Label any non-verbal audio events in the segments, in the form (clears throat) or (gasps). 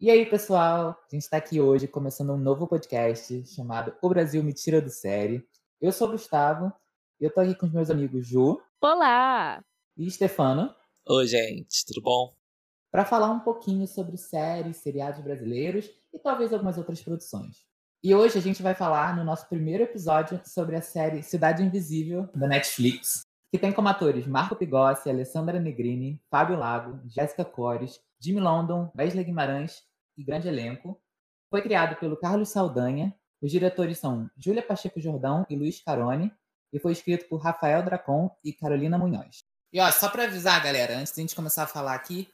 E aí, pessoal? A gente está aqui hoje começando um novo podcast chamado O Brasil Me Tira do Série. Eu sou o Gustavo e eu tô aqui com os meus amigos Ju. Olá! E Stefano. Oi, gente, tudo bom? Para falar um pouquinho sobre séries, seriados brasileiros e talvez algumas outras produções. E hoje a gente vai falar no nosso primeiro episódio sobre a série Cidade Invisível da Netflix, que tem como atores Marco Pigossi, Alessandra Negrini, Fábio Lago, Jéssica Cores, Jimmy London, Wesley Guimarães e grande elenco. Foi criado pelo Carlos Saldanha. Os diretores são Júlia Pacheco Jordão e Luiz Carone. E foi escrito por Rafael Dracon e Carolina Munhoz. E ó, só para avisar, galera, antes de a gente começar a falar aqui,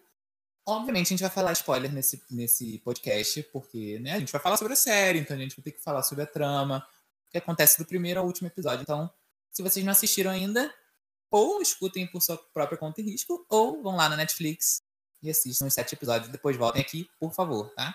obviamente a gente vai falar spoiler nesse, nesse podcast, porque né, a gente vai falar sobre a série, então a gente vai ter que falar sobre a trama, o que acontece do primeiro ao último episódio. Então, se vocês não assistiram ainda, ou escutem por sua própria conta e risco, ou vão lá na Netflix e assistam os sete episódios. Depois voltem aqui, por favor, tá?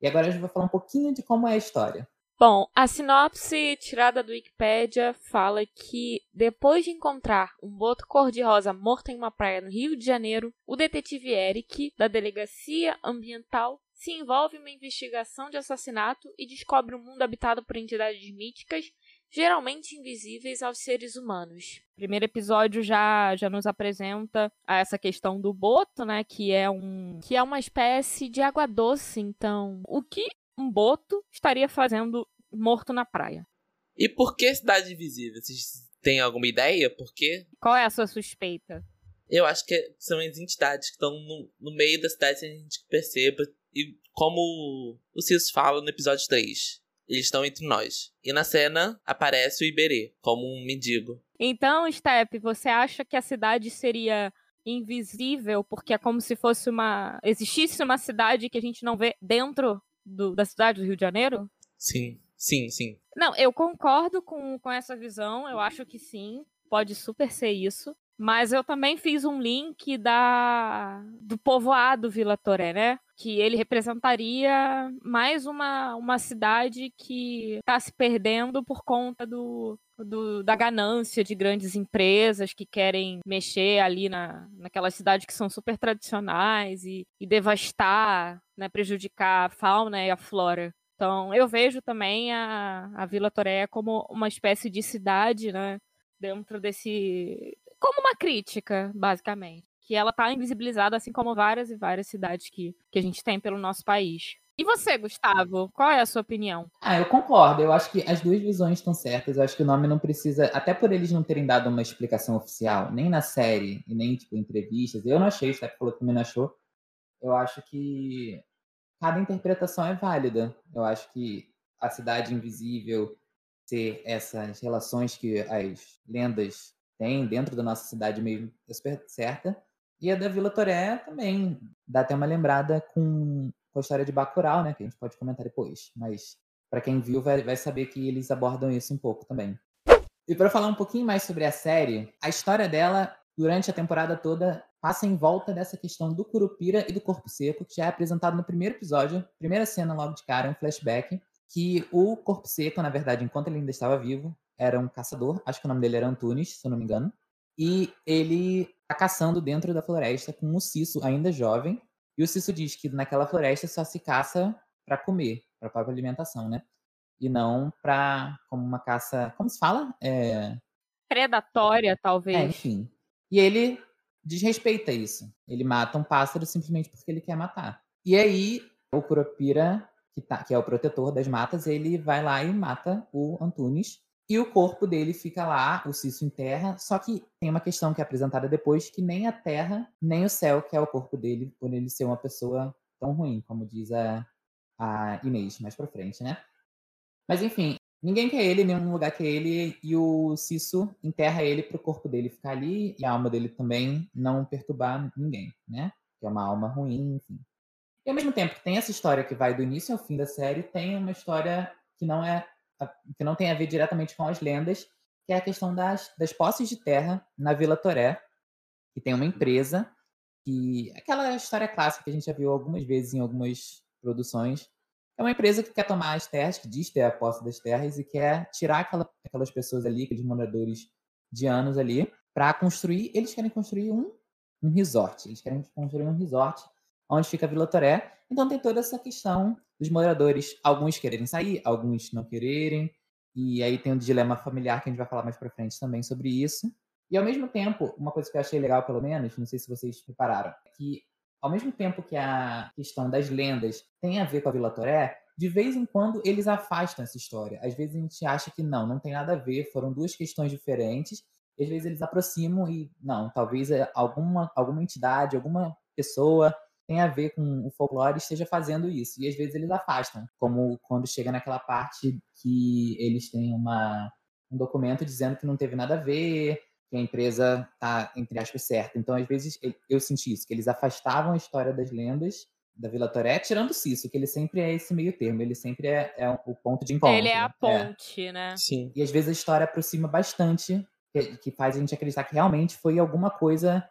E agora a gente vai falar um pouquinho de como é a história. Bom, a sinopse tirada do Wikipedia fala que depois de encontrar um boto cor-de-rosa morto em uma praia no Rio de Janeiro, o detetive Eric, da Delegacia Ambiental, se envolve em uma investigação de assassinato e descobre um mundo habitado por entidades míticas geralmente invisíveis aos seres humanos. O primeiro episódio já, já nos apresenta essa questão do boto, né, que é um que é uma espécie de água doce. Então, o que um boto estaria fazendo morto na praia? E por que cidade invisível? Vocês têm alguma ideia? Por quê? Qual é a sua suspeita? Eu acho que são as entidades que estão no, no meio da cidade sem a gente perceba. E como o Cis fala no episódio 3, eles estão entre nós. E na cena aparece o Iberê, como um mendigo. Então, Step, você acha que a cidade seria invisível porque é como se fosse uma. existisse uma cidade que a gente não vê dentro do, da cidade do Rio de Janeiro? Sim, sim, sim. Não, eu concordo com, com essa visão, eu acho que sim, pode super ser isso. Mas eu também fiz um link da do povoado Vila Toré, né? Que ele representaria mais uma, uma cidade que está se perdendo por conta do, do, da ganância de grandes empresas que querem mexer ali na, naquelas cidades que são super tradicionais e, e devastar, né, prejudicar a fauna e a flora. Então, eu vejo também a, a Vila Toré como uma espécie de cidade, né, dentro desse como uma crítica, basicamente. Que ela tá invisibilizada, assim como várias e várias cidades que, que a gente tem pelo nosso país. E você, Gustavo, qual é a sua opinião? Ah, eu concordo. Eu acho que as duas visões estão certas. Eu acho que o nome não precisa, até por eles não terem dado uma explicação oficial, nem na série e nem tipo em entrevistas. Eu não achei, o Steph falou que também não achou. Eu acho que cada interpretação é válida. Eu acho que a cidade invisível ser essas relações que as lendas tem dentro da nossa cidade mesmo, é super certa. E a da Vila Toré também dá até uma lembrada com, a história de Bacurau, né? Que a gente pode comentar depois. Mas para quem viu vai, vai saber que eles abordam isso um pouco também. E para falar um pouquinho mais sobre a série, a história dela, durante a temporada toda, passa em volta dessa questão do Curupira e do Corpo Seco, que já é apresentado no primeiro episódio, primeira cena logo de cara, um flashback, que o Corpo Seco, na verdade, enquanto ele ainda estava vivo, era um caçador, acho que o nome dele era Antunes, se eu não me engano. E ele tá caçando dentro da floresta com o Cisso, ainda jovem. E o Cisso diz que naquela floresta só se caça para comer, para própria alimentação, né? E não para como uma caça, como se fala? É... Predatória, talvez. É, enfim. E ele desrespeita isso. Ele mata um pássaro simplesmente porque ele quer matar. E aí, o Curupira, que, tá, que é o protetor das matas, ele vai lá e mata o Antunes e o corpo dele fica lá, o Cício em terra, só que tem uma questão que é apresentada depois, que nem a terra, nem o céu, que é o corpo dele, por ele ser uma pessoa tão ruim, como diz a, a Inês mais pra frente, né? Mas enfim, ninguém quer ele, nenhum lugar quer ele, e o Cício enterra ele pro corpo dele ficar ali, e a alma dele também não perturbar ninguém, né? Que é uma alma ruim, enfim. E ao mesmo tempo que tem essa história que vai do início ao fim da série, tem uma história que não é que não tem a ver diretamente com as lendas, que é a questão das, das posses de terra na Vila Toré, que tem uma empresa que aquela história clássica que a gente já viu algumas vezes em algumas produções. É uma empresa que quer tomar as terras, que diz ter a posse das terras e quer tirar aquela, aquelas pessoas ali, aqueles moradores de anos ali, para construir. Eles querem construir um, um resort. Eles querem construir um resort onde fica a Vila Toré. Então tem toda essa questão dos moradores, alguns quererem sair, alguns não quererem, e aí tem um dilema familiar que a gente vai falar mais para frente também sobre isso. E ao mesmo tempo, uma coisa que eu achei legal, pelo menos, não sei se vocês repararam, que ao mesmo tempo que a questão das lendas tem a ver com a Vila Toré, de vez em quando eles afastam essa história. Às vezes a gente acha que não, não tem nada a ver, foram duas questões diferentes. Às vezes eles aproximam e não, talvez é alguma, alguma entidade, alguma pessoa tenha a ver com o folclore esteja fazendo isso. E às vezes eles afastam, como quando chega naquela parte que eles têm uma, um documento dizendo que não teve nada a ver, que a empresa está, entre aspas, certa. Então, às vezes, eu senti isso, que eles afastavam a história das lendas da Vila Toré, tirando isso, que ele sempre é esse meio termo, ele sempre é, é o ponto de encontro. Ele é a é. ponte, é. né? Sim. E às vezes a história aproxima bastante, que, que faz a gente acreditar que realmente foi alguma coisa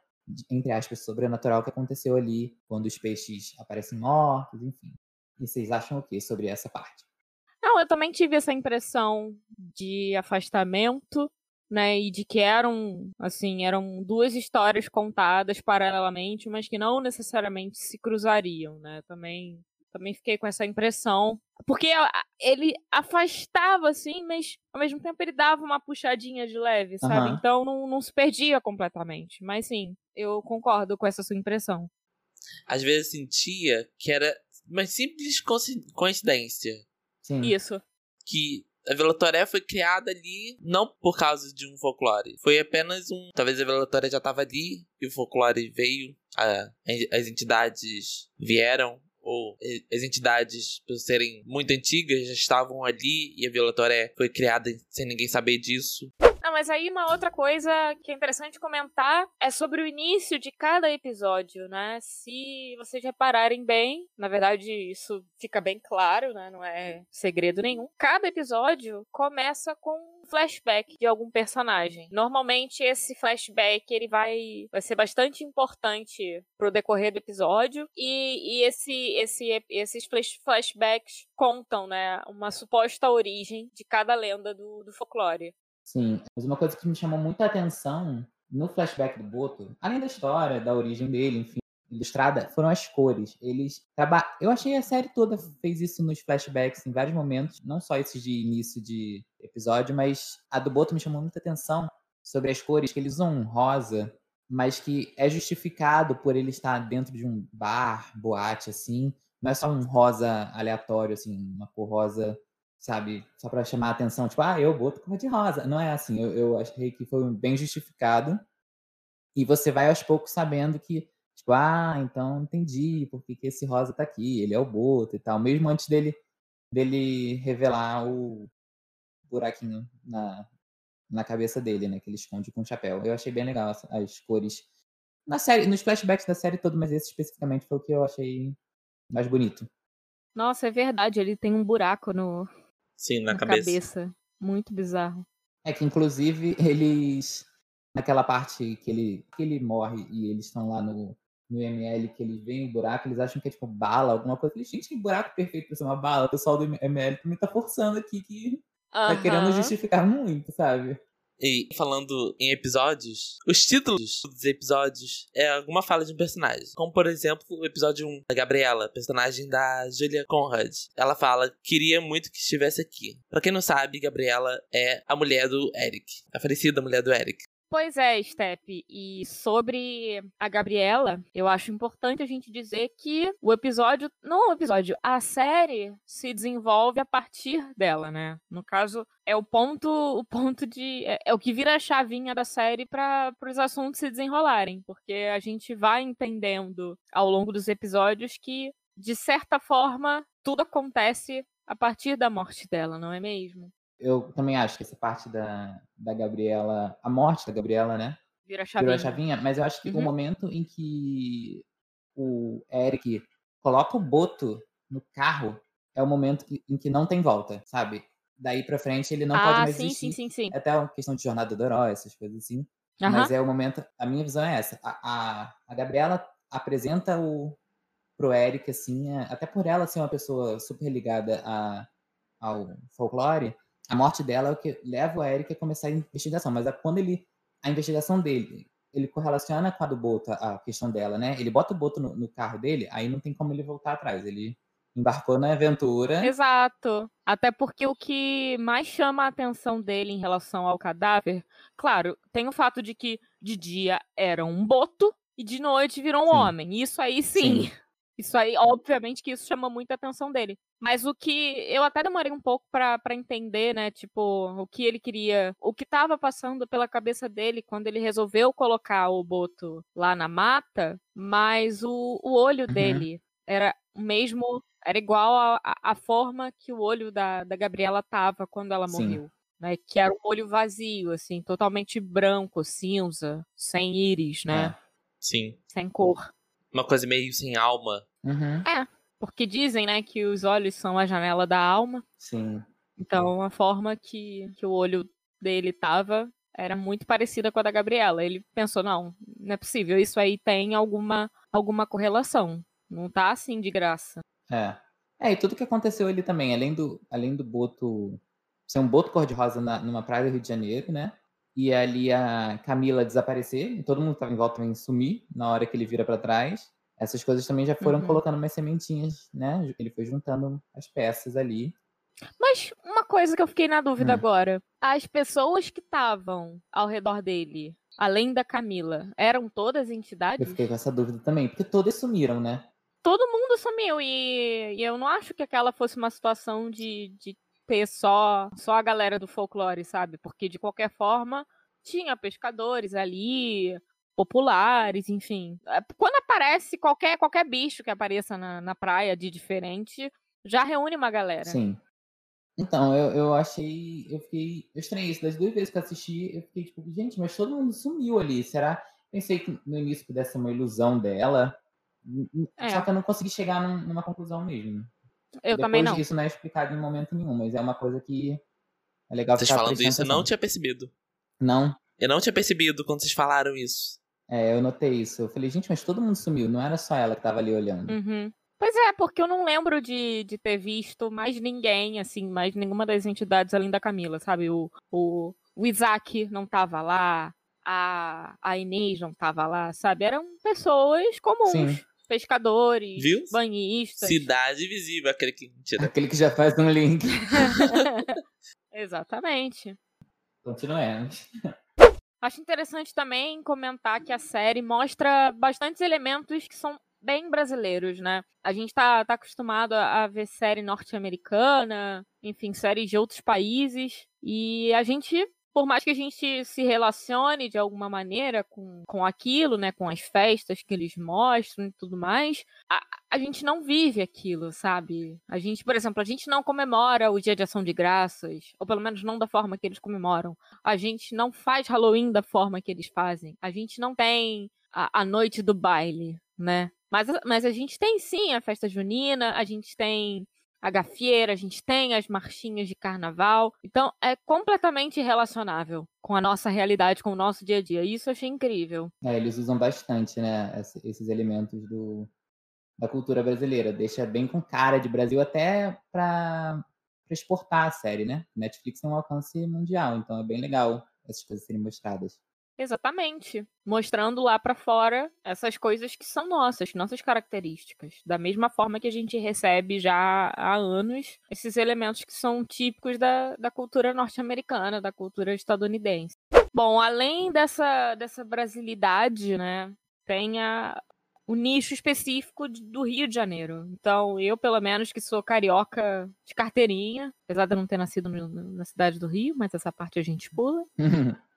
entre aspas, sobrenatural que aconteceu ali quando os peixes aparecem mortos, enfim. E vocês acham o que sobre essa parte? Não, eu também tive essa impressão de afastamento, né, e de que eram, assim, eram duas histórias contadas paralelamente, mas que não necessariamente se cruzariam, né? Também também fiquei com essa impressão. Porque ele afastava, assim, mas ao mesmo tempo ele dava uma puxadinha de leve, sabe? Uhum. Então não, não se perdia completamente. Mas sim, eu concordo com essa sua impressão. Às vezes sentia que era uma simples coincidência. Sim. Isso. Que a Vila Toré foi criada ali não por causa de um folclore. Foi apenas um. Talvez a Vila Toré já estava ali e o folclore veio, a, as entidades vieram ou as entidades, por serem muito antigas, já estavam ali e a Vila Toré foi criada sem ninguém saber disso. Mas aí uma outra coisa que é interessante comentar é sobre o início de cada episódio, né? Se vocês repararem bem, na verdade isso fica bem claro, né? Não é segredo nenhum. Cada episódio começa com um flashback de algum personagem. Normalmente esse flashback ele vai, vai ser bastante importante pro decorrer do episódio e, e esse, esse, esses flashbacks contam, né? Uma suposta origem de cada lenda do, do folclore. Sim, mas uma coisa que me chamou muita atenção no flashback do Boto, além da história, da origem dele, enfim, ilustrada, foram as cores. Eles traba... Eu achei a série toda fez isso nos flashbacks em vários momentos, não só esses de início de episódio, mas a do Boto me chamou muita atenção sobre as cores, que eles usam rosa, mas que é justificado por ele estar dentro de um bar, boate, assim. Não é só um rosa aleatório, assim, uma cor rosa sabe? Só para chamar a atenção, tipo, ah, eu boto cor de rosa. Não é assim, eu, eu achei que foi bem justificado. E você vai aos poucos sabendo que, tipo, ah, então entendi por que, esse rosa tá aqui, ele é o boto e tal. Mesmo antes dele, dele revelar o buraquinho na, na cabeça dele, né? Que ele esconde com o chapéu. Eu achei bem legal as, as cores. Na série, nos flashbacks da série todo, mas esse especificamente foi o que eu achei mais bonito. Nossa, é verdade, ele tem um buraco no, Sim, na, na cabeça. cabeça. Muito bizarro. É que, inclusive, eles. Naquela parte que ele, que ele morre e eles estão lá no, no ML, que eles veem o buraco, eles acham que é tipo bala, alguma coisa. Eles, gente, que buraco perfeito pra ser uma bala. O pessoal do ML também tá forçando aqui que tá querendo justificar muito, sabe? E falando em episódios, os títulos dos episódios é alguma fala de um personagem. Como, por exemplo, o episódio 1, a Gabriela, personagem da Julia Conrad. Ela fala: queria muito que estivesse aqui. Pra quem não sabe, Gabriela é a mulher do Eric. A falecida mulher do Eric. Pois é, Step. E sobre a Gabriela, eu acho importante a gente dizer que o episódio. Não o episódio, a série se desenvolve a partir dela, né? No caso, é o ponto, o ponto de. É, é o que vira a chavinha da série para os assuntos se desenrolarem. Porque a gente vai entendendo ao longo dos episódios que, de certa forma, tudo acontece a partir da morte dela, não é mesmo? Eu também acho que essa parte da, da Gabriela, a morte da Gabriela, né? Vira a chavinha. Virou a chavinha, mas eu acho que uhum. o momento em que o Eric coloca o Boto no carro é o momento que, em que não tem volta, sabe? Daí pra frente ele não ah, pode mais sim, existir. Sim, sim, sim. É até uma questão de jornada do herói, essas coisas assim. Uhum. Mas é o momento. A minha visão é essa. A, a, a Gabriela apresenta o pro Eric, assim, até por ela ser uma pessoa super ligada a, ao folclore, a morte dela é o que leva o Eric a começar a investigação. Mas é quando ele. A investigação dele ele correlaciona com a do Boto, a questão dela, né? Ele bota o Boto no, no carro dele, aí não tem como ele voltar atrás. Ele embarcou na aventura. Exato. Até porque o que mais chama a atenção dele em relação ao cadáver, claro, tem o fato de que de dia era um boto e de noite virou um sim. homem. Isso aí sim. sim. Isso aí, obviamente que isso chama muita atenção dele. Mas o que eu até demorei um pouco para entender, né? Tipo, o que ele queria, o que estava passando pela cabeça dele quando ele resolveu colocar o Boto lá na mata, mas o, o olho uhum. dele era o mesmo, era igual a, a, forma que o olho da, da Gabriela tava quando ela Sim. morreu. Né, que era um olho vazio, assim, totalmente branco, cinza, sem íris, né? É. Sim. Sem cor. Uma coisa meio sem alma. Uhum. É, porque dizem, né, que os olhos são a janela da alma. Sim. Então, a forma que, que o olho dele tava era muito parecida com a da Gabriela. Ele pensou, não, não é possível, isso aí tem alguma, alguma correlação. Não tá assim de graça. É. É, e tudo que aconteceu ali também, além do, além do boto ser um boto cor-de-rosa numa praia do Rio de Janeiro, né? E ali a Camila desaparecer, e todo mundo tava em volta também sumir na hora que ele vira para trás. Essas coisas também já foram uhum. colocando umas sementinhas, né? Ele foi juntando as peças ali. Mas uma coisa que eu fiquei na dúvida hum. agora: as pessoas que estavam ao redor dele, além da Camila, eram todas entidades? Eu fiquei com essa dúvida também, porque todas sumiram, né? Todo mundo sumiu e, e eu não acho que aquela fosse uma situação de, de ter só, só a galera do folclore, sabe? Porque de qualquer forma tinha pescadores ali, populares, enfim. É, quando aparece qualquer, qualquer bicho que apareça na, na praia de diferente, já reúne uma galera. Sim. Então, eu, eu achei. Eu fiquei. Eu estranhei isso. Das duas vezes que eu assisti, eu fiquei tipo, gente, mas todo mundo sumiu ali. Será? Pensei que no início pudesse ser uma ilusão dela. É. Só que eu não consegui chegar numa conclusão mesmo. Eu Depois também não. Isso não é explicado em momento nenhum, mas é uma coisa que é legal Vocês falando isso, eu não tinha percebido. Não. Eu não tinha percebido quando vocês falaram isso. É, eu notei isso. Eu falei, gente, mas todo mundo sumiu, não era só ela que tava ali olhando. Uhum. Pois é, porque eu não lembro de, de ter visto mais ninguém, assim, mais nenhuma das entidades além da Camila, sabe? O, o, o Isaac não tava lá, a, a Inês não tava lá, sabe? Eram pessoas comuns. Sim pescadores, Viu? banhistas. Cidade visível, aquele que. Tira. Aquele que já faz um link. (laughs) Exatamente. Continuemos. Acho interessante também comentar que a série mostra bastantes elementos que são bem brasileiros, né? A gente tá, tá acostumado a ver série norte-americana, enfim, séries de outros países, e a gente por mais que a gente se relacione de alguma maneira com, com aquilo, né, com as festas que eles mostram e tudo mais, a, a gente não vive aquilo, sabe? A gente, por exemplo, a gente não comemora o Dia de Ação de Graças, ou pelo menos não da forma que eles comemoram. A gente não faz Halloween da forma que eles fazem. A gente não tem a, a noite do baile, né? Mas, mas a gente tem sim a festa junina, a gente tem a gafieira, a gente tem as marchinhas de carnaval. Então é completamente relacionável com a nossa realidade, com o nosso dia a dia. Isso eu achei incrível. É, eles usam bastante, né, esses elementos do, da cultura brasileira. Deixa bem com cara de Brasil até para exportar a série, né? Netflix tem um alcance mundial, então é bem legal essas coisas serem mostradas. Exatamente. Mostrando lá para fora essas coisas que são nossas, nossas características. Da mesma forma que a gente recebe já há anos esses elementos que são típicos da, da cultura norte-americana, da cultura estadunidense. Bom, além dessa, dessa brasilidade, né, tem a, o nicho específico do Rio de Janeiro. Então, eu, pelo menos, que sou carioca de carteirinha, apesar de não ter nascido na cidade do Rio, mas essa parte a gente pula. (laughs)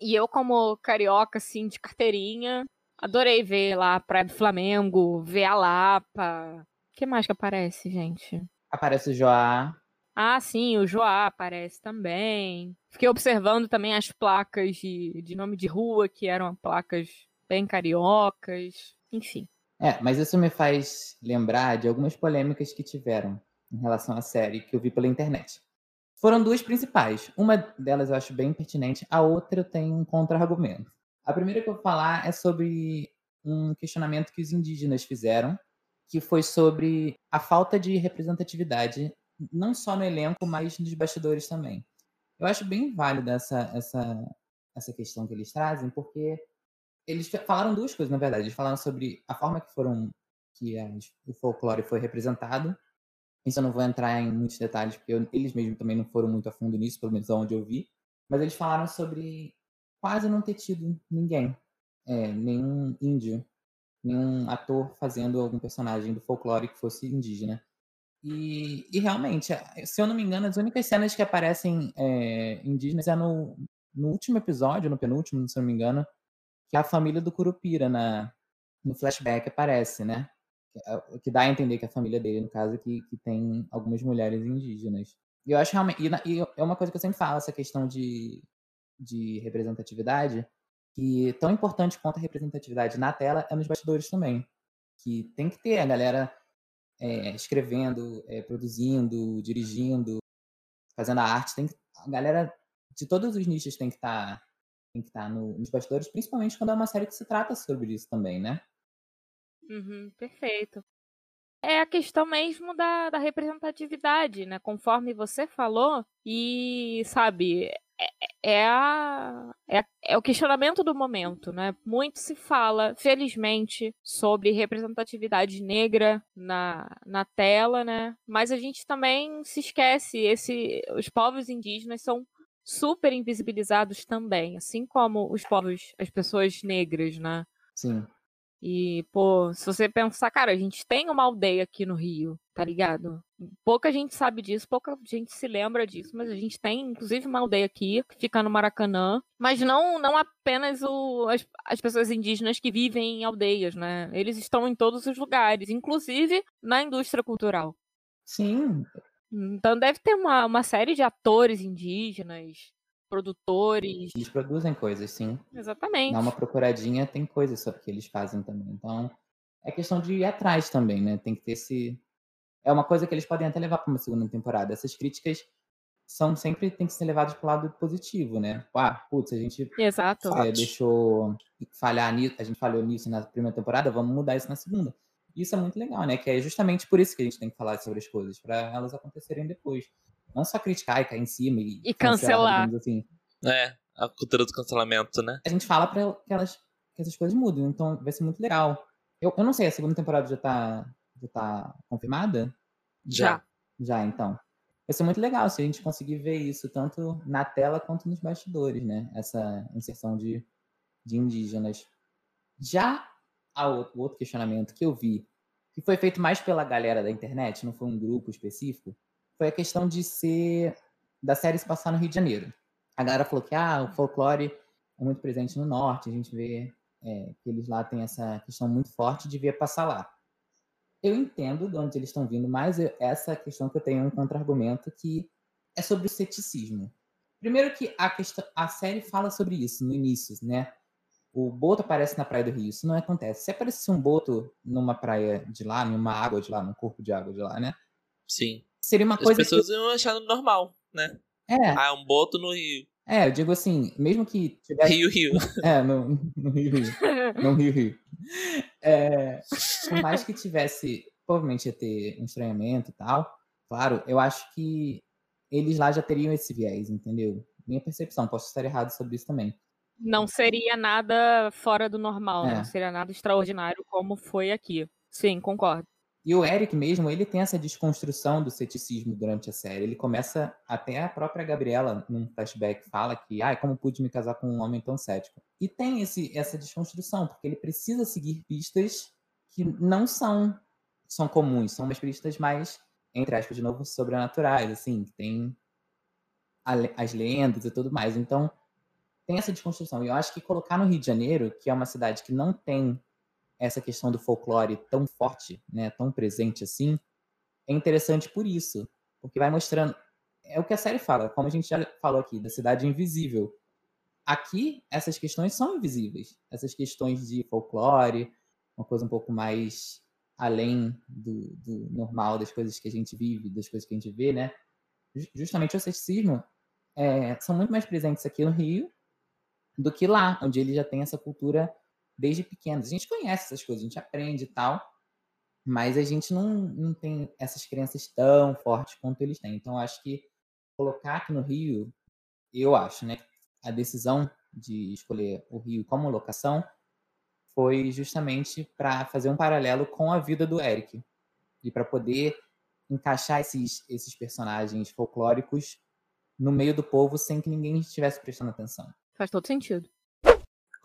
E eu, como carioca, assim, de carteirinha, adorei ver lá a Praia do Flamengo, ver a Lapa. O que mais que aparece, gente? Aparece o Joá. Ah, sim, o Joá aparece também. Fiquei observando também as placas de, de nome de rua, que eram placas bem cariocas. Enfim. É, mas isso me faz lembrar de algumas polêmicas que tiveram em relação à série que eu vi pela internet. Foram duas principais. Uma delas eu acho bem pertinente, a outra tem um contra-argumento. A primeira que eu vou falar é sobre um questionamento que os indígenas fizeram, que foi sobre a falta de representatividade, não só no elenco, mas nos bastidores também. Eu acho bem válida essa, essa, essa questão que eles trazem, porque eles falaram duas coisas, na verdade. Eles falaram sobre a forma que foram que o folclore foi representado. Isso eu não vou entrar em muitos detalhes, porque eu, eles mesmos também não foram muito a fundo nisso, pelo menos onde eu vi. Mas eles falaram sobre quase não ter tido ninguém, é, nenhum índio, nenhum ator fazendo algum personagem do folclore que fosse indígena. E, e realmente, se eu não me engano, as únicas cenas que aparecem é, indígenas é no, no último episódio, no penúltimo, se eu não me engano, que a família do Curupira na, no flashback aparece, né? É, que dá a entender que a família dele, no caso, que, que tem algumas mulheres indígenas. E eu acho realmente. E, e é uma coisa que eu sempre falo, essa questão de, de representatividade, que tão importante quanto a representatividade na tela é nos bastidores também. Que tem que ter a galera é, escrevendo, é, produzindo, dirigindo, fazendo a arte. Tem que, a galera de todos os nichos tem que estar tá, tem que estar tá no, nos bastidores, principalmente quando é uma série que se trata sobre isso também, né? Uhum, perfeito. É a questão mesmo da, da representatividade, né? Conforme você falou, e sabe, é, é, a, é, é, o questionamento do momento, né? Muito se fala, felizmente, sobre representatividade negra na, na tela, né? Mas a gente também se esquece, esse, os povos indígenas são super invisibilizados também, assim como os povos, as pessoas negras, né? Sim. E, pô, se você pensar, cara, a gente tem uma aldeia aqui no Rio, tá ligado? Pouca gente sabe disso, pouca gente se lembra disso, mas a gente tem, inclusive, uma aldeia aqui, que fica no Maracanã. Mas não, não apenas o, as, as pessoas indígenas que vivem em aldeias, né? Eles estão em todos os lugares, inclusive na indústria cultural. Sim. Então deve ter uma, uma série de atores indígenas, produtores. Eles produzem coisas, sim. Exatamente. Dá uma procuradinha, tem coisas sobre que eles fazem também. Então, é questão de ir atrás também, né? Tem que ter esse. É uma coisa que eles podem até levar para uma segunda temporada. Essas críticas são sempre tem que ser levadas para o lado positivo, né? Tipo, ah, putz, a gente Exato. É, deixou falhar nisso, a gente falhou nisso na primeira temporada, vamos mudar isso na segunda. Isso é muito legal, né? Que é justamente por isso que a gente tem que falar sobre as coisas, para elas acontecerem depois. Não só criticar e cair em cima e, e cancelar. cancelar assim. É, a cultura do cancelamento, né? A gente fala pra que, elas, que essas coisas mudem, então vai ser muito legal. Eu, eu não sei, a segunda temporada já tá, já tá confirmada? Já. Já, então. Vai ser muito legal se a gente conseguir ver isso tanto na tela quanto nos bastidores, né? Essa inserção de, de indígenas. Já há outro, outro questionamento que eu vi, que foi feito mais pela galera da internet, não foi um grupo específico, foi a questão de ser da série se passar no Rio de Janeiro. A galera falou que ah, o folclore é muito presente no norte, a gente vê é, que eles lá têm essa questão muito forte de ver passar lá. Eu entendo de onde eles estão vindo, mas eu, essa questão que eu tenho um contra-argumento que é sobre o ceticismo. Primeiro que a, questão, a série fala sobre isso no início, né? O boto aparece na praia do Rio, isso não acontece. Se aparecesse um boto numa praia de lá, numa água de lá, num corpo de água de lá, né? Sim. Seria uma coisa. As pessoas que... iam achar normal, né? É. Ah, é um boto no Rio. É, eu digo assim, mesmo que tivesse. Rio, Rio. (laughs) É, no, no Rio, Rio. no Rio, Rio. É, por mais que tivesse, provavelmente ia ter um estranhamento e tal, claro, eu acho que eles lá já teriam esse viés, entendeu? Minha percepção, posso estar errado sobre isso também. Não seria nada fora do normal, é. não seria nada extraordinário como foi aqui. Sim, concordo. E o Eric mesmo, ele tem essa desconstrução do ceticismo durante a série. Ele começa, até a própria Gabriela, num flashback, fala que, ai, como pude me casar com um homem tão cético? E tem esse, essa desconstrução, porque ele precisa seguir pistas que não são, são comuns, são umas pistas mais, entre aspas, de novo, sobrenaturais, assim, que tem a, as lendas e tudo mais. Então, tem essa desconstrução. E eu acho que colocar no Rio de Janeiro, que é uma cidade que não tem essa questão do folclore tão forte, né, tão presente assim, é interessante por isso, porque vai mostrando é o que a série fala, como a gente já falou aqui, da cidade invisível. Aqui essas questões são invisíveis, essas questões de folclore, uma coisa um pouco mais além do, do normal das coisas que a gente vive, das coisas que a gente vê, né? Justamente o ceticismo é, são muito mais presentes aqui no Rio do que lá, onde ele já tem essa cultura desde pequenos. A gente conhece essas coisas, a gente aprende e tal, mas a gente não, não tem essas crenças tão fortes quanto eles têm. Então, acho que colocar aqui no Rio, eu acho, né, a decisão de escolher o Rio como locação foi justamente para fazer um paralelo com a vida do Eric e para poder encaixar esses, esses personagens folclóricos no meio do povo sem que ninguém estivesse prestando atenção. Faz todo sentido.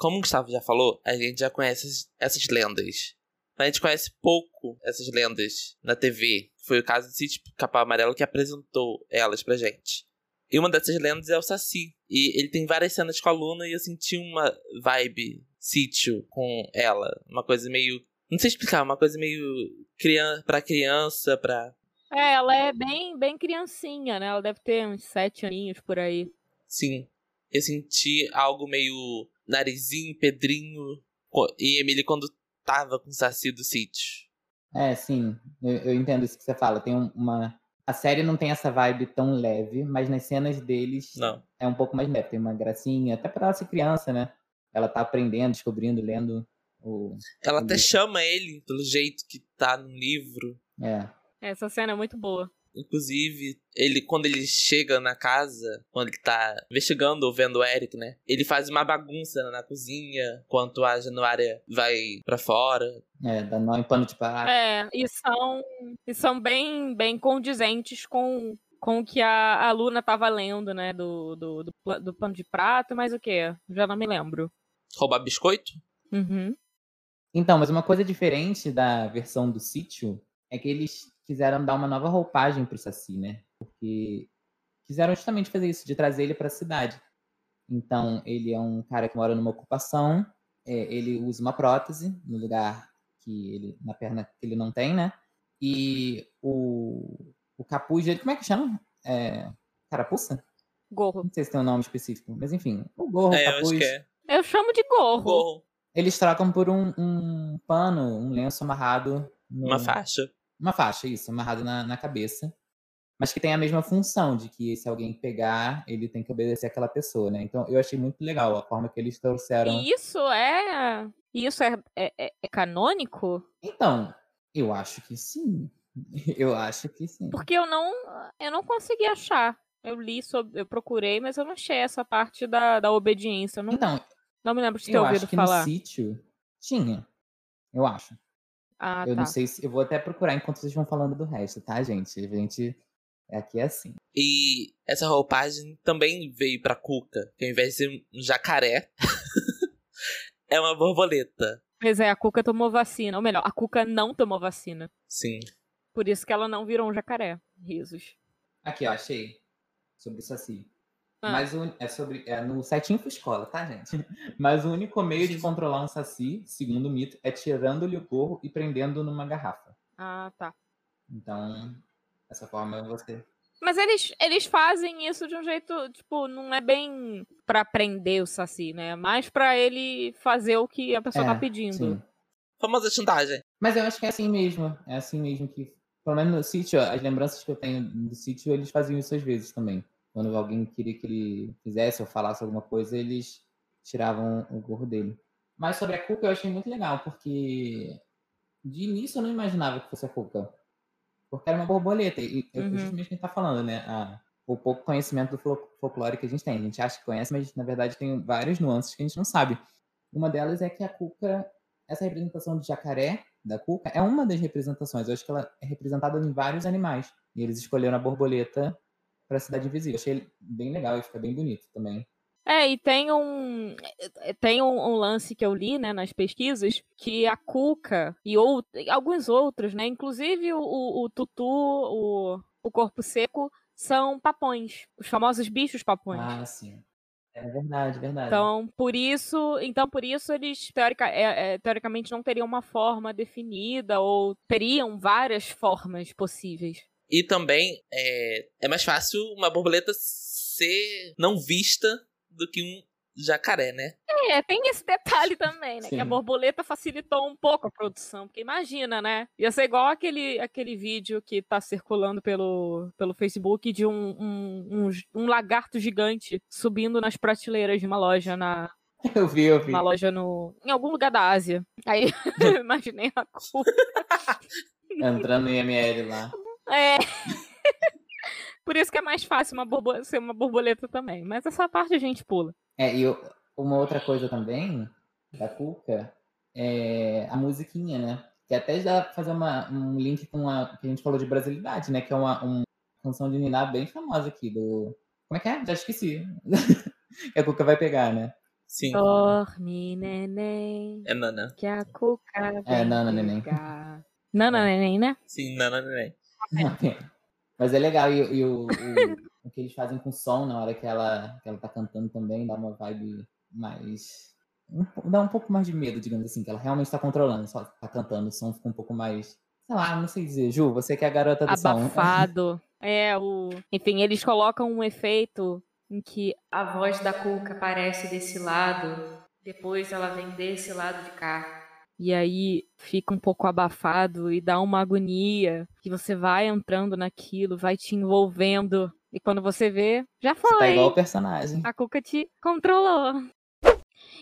Como o Gustavo já falou, a gente já conhece essas, lendas. Mas a gente conhece pouco essas lendas na TV. Foi o caso do Sítio Capão Amarelo que apresentou elas pra gente. E uma dessas lendas é o Saci. E ele tem várias cenas com a Luna e eu senti uma vibe sítio com ela. Uma coisa meio. Não sei explicar, uma coisa meio. Criança, pra criança, pra. É, ela é bem, bem criancinha, né? Ela deve ter uns sete aninhos por aí. Sim. Eu senti algo meio narizinho, Pedrinho e Emily quando tava com o Saci do sítio. É, sim. Eu, eu, entendo isso que você fala. Tem uma. A série não tem essa vibe tão leve, mas nas cenas deles não. é um pouco mais leve. Tem uma gracinha, até pra ela ser criança, né? Ela tá aprendendo, descobrindo, lendo o. Ela o até livro. chama ele pelo jeito que tá no livro. É. Essa cena é muito boa. Inclusive, ele quando ele chega na casa, quando ele tá investigando ou vendo o Eric, né? Ele faz uma bagunça na cozinha, enquanto a Januária vai para fora. É, dá nó em pano de prato. É, e são, e são bem, bem condizentes com, com o que a, a Luna tava lendo, né? Do, do, do, do pano de prato, mas o quê? Já não me lembro. Roubar biscoito? Uhum. Então, mas uma coisa diferente da versão do sítio é que eles quiseram dar uma nova roupagem pro Saci, né? Porque quiseram justamente fazer isso, de trazer ele para a cidade. Então, ele é um cara que mora numa ocupação, é, ele usa uma prótese no lugar que ele, na perna que ele não tem, né? E o, o capuz dele, como é que chama? É, carapuça? Gorro. Não sei se tem um nome específico, mas enfim, o gorro, é, o eu capuz. acho que é. Eu chamo de gorro. Gorro, Eles trocam por um, um pano, um lenço amarrado. No, uma faixa. Uma faixa, isso, amarrado na, na cabeça. Mas que tem a mesma função de que se alguém pegar, ele tem que obedecer aquela pessoa, né? Então eu achei muito legal a forma que eles trouxeram. E isso é. Isso é, é, é- é canônico? Então, eu acho que sim. (laughs) Eu acho que sim. Porque eu não. Eu não consegui achar. Eu li sobre. Eu procurei, mas eu não achei essa parte da, da obediência. Eu não, Então, não me lembro de ter eu ouvido acho que falar. no sítio tinha. Eu acho. Ah, eu tá. não sei se. Eu vou até procurar enquanto vocês vão falando do resto, tá, gente? A gente. Aqui é assim. E essa roupagem também veio pra Cuca, que ao invés de ser um jacaré, (laughs) é uma borboleta. Pois é, a Cuca tomou vacina. Ou melhor, a Cuca não tomou vacina. Sim. Por isso que ela não virou um jacaré. Risos. Aqui, ó, achei. Sobre o Saci. Ah. Mas o, é sobre. É no site Infoscola, tá, gente? (laughs) Mas o único meio de controlar um Saci, segundo o mito, é tirando-lhe o gorro e prendendo numa garrafa. Ah, tá. Então, dessa forma você. Mas eles, eles fazem isso de um jeito, tipo, não é bem pra prender o Saci, né? É mais pra ele fazer o que a pessoa É, tá pedindo. Sim. Famosa chantagem. Mas eu acho que é assim mesmo. É assim mesmo que. Pelo menos no sítio, as lembranças que eu tenho do sítio, eles faziam isso às vezes também. Quando alguém queria que ele fizesse ou falasse alguma coisa, eles tiravam o gorro dele. Mas sobre a Cuca eu achei muito legal, porque de início eu não imaginava que fosse a Cuca. Porque era uma borboleta. E é Uhum. justamente o que a gente tá falando, né? A- o pouco conhecimento do fol- folclore que a gente tem. A gente acha que conhece, mas na verdade tem várias nuances que a gente não sabe. Uma delas é que a Cuca, essa representação de jacaré da Cuca, é uma das representações. Eu acho que ela é representada em vários animais. E eles escolheram a borboleta para a Cidade Invisível. Achei bem legal e fica bem bonito também. É, e tem um tem um, um lance que eu li, né, nas pesquisas, que a Cuca e ou, alguns outros, né, inclusive o, o, o tutu, o, o corpo seco, são papões, os famosos bichos papões. Ah, sim. É verdade, verdade. Então, por isso, então por isso eles teorica, é, é, teoricamente não teriam uma forma definida ou teriam várias formas possíveis. E também é, é mais fácil uma borboleta ser não vista do que um jacaré, né? É, tem esse detalhe também, né? Que a Sim. borboleta facilitou um pouco a produção. Porque imagina, né? Ia ser igual aquele, aquele vídeo que tá circulando pelo, pelo Facebook de um, um, um, um lagarto gigante subindo nas prateleiras de uma loja na. (laughs) Eu vi, eu vi. Uma loja no. em algum lugar da Ásia. Aí (laughs) eu imaginei a cor. (laughs) Entrando em ML lá. É. (laughs) Por isso que é mais fácil uma ser uma borboleta também. Mas essa parte a gente pula. É, e eu- uma outra coisa também da Cuca é, a musiquinha, né? Que até dá pra fazer uma, um link com a que a gente falou de brasilidade, né? Que é uma, uma canção de Niná bem famosa aqui do. Como é que é? Já esqueci. (laughs) que a Cuca vai pegar, né? Sim. Dorme, neném. É Nana. Que a cuca É, vem Nana, neném. Nana, neném, né? Sim, Nana Neném. (laughs) Mas é legal, e, e o, o, o que eles fazem com o som na hora que ela, que ela tá cantando também dá uma vibe mais. um dá um pouco mais de medo, digamos assim, que ela realmente tá controlando, só tá cantando, o som fica um pouco mais. Sei lá, não sei dizer. Ju, você que é a garota do som. Abafado. (laughs) É, o. Enfim, eles colocam um efeito em que a voz da Cuca aparece desse lado, depois ela vem desse lado de cá. E aí fica um pouco abafado e dá uma agonia, que você vai entrando naquilo, vai te envolvendo. E quando você vê, já Você foi. tá igual o personagem. A Cuca te controlou.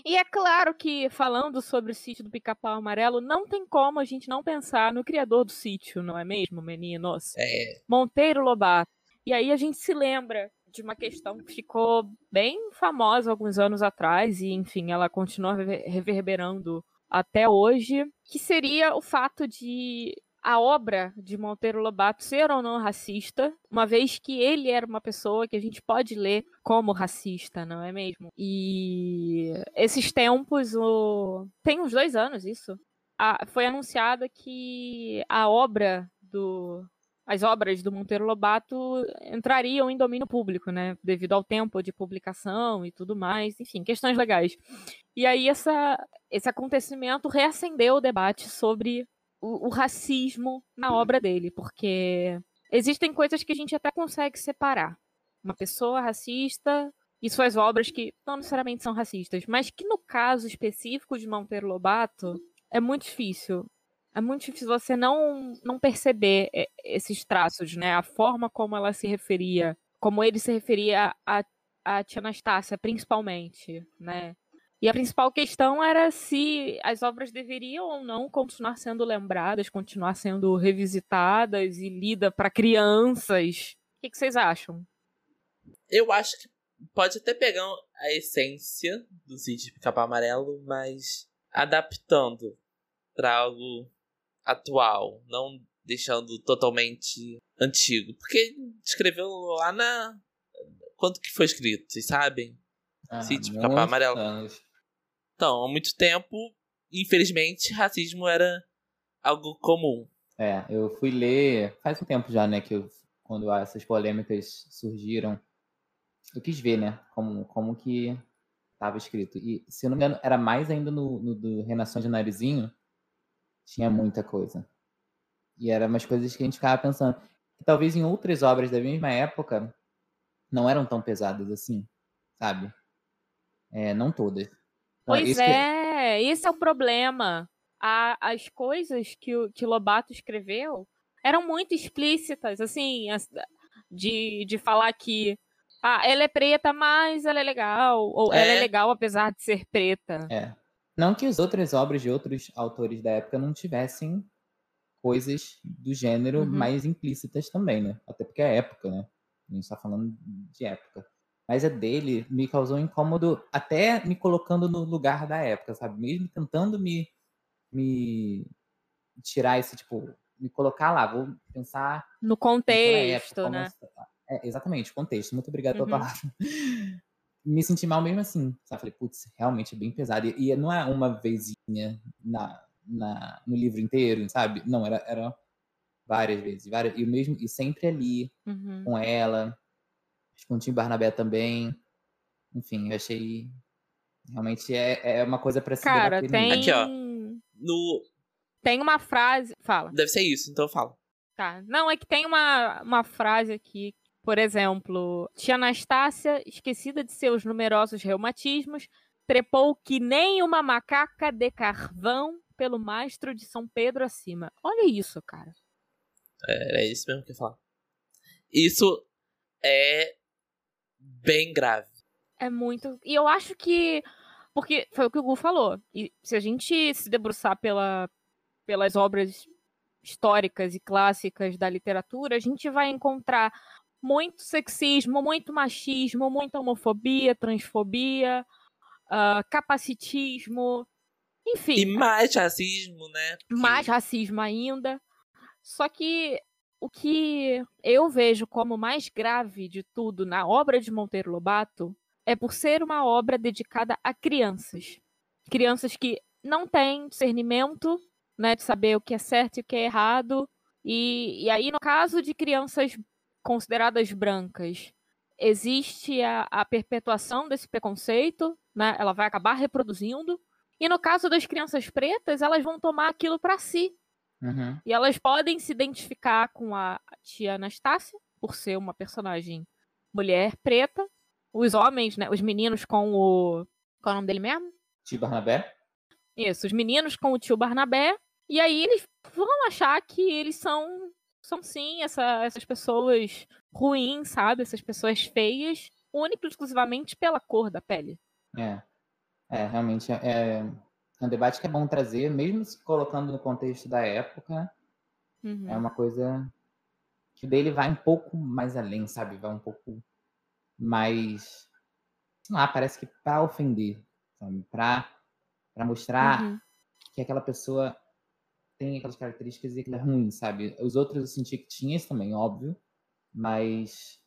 E é claro que, falando sobre o sítio do Pica-Pau Amarelo, não tem como a gente não pensar no criador do sítio, não é mesmo, meninos? É, Monteiro Lobato. E aí a gente se lembra de uma questão que ficou bem famosa alguns anos atrás, e enfim, ela continua rever- reverberando até hoje, que seria o fato de a obra de Monteiro Lobato ser ou não racista, uma vez que ele era uma pessoa que a gente pode ler como racista, não é mesmo? E esses tempos, o... tem uns dois anos isso, a- foi anunciado que a obra do as obras do Monteiro Lobato entrariam em domínio público, né? Devido ao tempo de publicação e tudo mais, enfim, questões legais. E aí essa, esse acontecimento reacendeu o debate sobre o, o racismo na obra dele, porque existem coisas que a gente até consegue separar. Uma pessoa racista e suas obras que não necessariamente são racistas, mas que no caso específico de Monteiro Lobato é muito difícil. É muito difícil você não, não perceber é, esses traços, né? A forma como ela se referia, como ele se referia a, a Tia Anastácia, principalmente, né? E a principal questão era se as obras deveriam ou não continuar sendo lembradas, continuar sendo revisitadas e lidas para crianças. O que, que vocês acham? eu acho que pode até pegar a essência do de Pica-Pau Amarelo, mas adaptando pra algo atual, não deixando totalmente antigo. Porque escreveu lá na. Quanto que foi escrito, vocês sabem? Ah, Sítio muitos Pica-Pau Amarelo. anos. Então, há muito tempo, infelizmente, racismo era algo comum. É, eu fui ler faz um tempo já, né, que eu, quando essas polêmicas surgiram, eu quis ver, né, como, como que estava escrito. E, se eu não me engano, era mais ainda no, no do Renação de Narizinho, tinha muita coisa. E eram umas coisas que a gente ficava pensando, que talvez em outras obras da mesma época não eram tão pesadas assim, sabe? É, não todas. Então, Pois isso que- é, esse é o problema. A- as coisas que, o- que Lobato escreveu eram muito explícitas, assim, as- de, de falar que ah, ela é preta, mas ela é legal, ou ela é É. legal apesar de ser preta. É. Não que as outras obras de outros autores da época não tivessem coisas do gênero Uhum. mais implícitas também, né? Até porque é época, né? A gente tá falando de época. Mas a dele me causou incômodo, até me colocando no lugar da época, sabe? Mesmo tentando me, me tirar esse, tipo, me colocar lá, vou pensar No contexto, época, né? É, exatamente, contexto. Muito obrigado pela Uhum. palavra. Me senti mal mesmo assim. Sabe? Falei, putz, realmente é bem pesado. E, e não é uma vezinha na, na, no livro inteiro, sabe? Não, era, era várias vezes. Várias, e, mesmo, e sempre ali, Uhum. com ela, acho que com o Tim Barnabé também. Enfim, eu achei. Realmente é, é uma coisa pra se Cara, tem. Aqui, ó. No... Tem uma frase. Fala. Deve ser isso, então eu falo. Tá. Não, é que tem uma, uma frase aqui, por exemplo, tia Anastácia, esquecida de seus numerosos reumatismos, trepou que nem uma macaca de carvão pelo mastro de São Pedro acima. Olha isso, cara. Era isso mesmo que eu ia falar. Isso é bem grave. É muito. E eu acho que. Porque foi o que o Gu falou. E se a gente se debruçar pela, pelas obras históricas e clássicas da literatura, a gente vai encontrar muito sexismo, muito machismo, muita homofobia, transfobia, ah, capacitismo. Enfim. E mais racismo, né? Porque- mais racismo ainda. Só que o que eu vejo como mais grave de tudo na obra de Monteiro Lobato é por ser uma obra dedicada a crianças. Crianças que não têm discernimento, né, de saber o que é certo e o que é errado. E, e aí, no caso de crianças consideradas brancas, existe a, a perpetuação desse preconceito, né? Ela vai acabar reproduzindo. E no caso das crianças pretas, elas vão tomar aquilo para si. Uhum. E elas podem se identificar com a tia Anastácia, por ser uma personagem mulher preta. Os homens, né? Os meninos com o. Qual é o nome dele mesmo? Tio Barnabé? Isso, os meninos com o tio Barnabé. E aí eles vão achar que eles são. São sim essa- essas pessoas ruins, sabe? Essas pessoas feias, única e exclusivamente pela cor da pele. É. É, realmente é, é um debate que é bom trazer, mesmo se colocando no contexto da época, Uhum. é uma coisa que dele vai um pouco mais além, sabe? Vai um pouco mais. Sei lá, parece que pra ofender, sabe? Pra, pra mostrar Uhum. que aquela pessoa tem aquelas características e que ela é ruim, sabe? Os outros eu senti que tinha isso também, óbvio, mas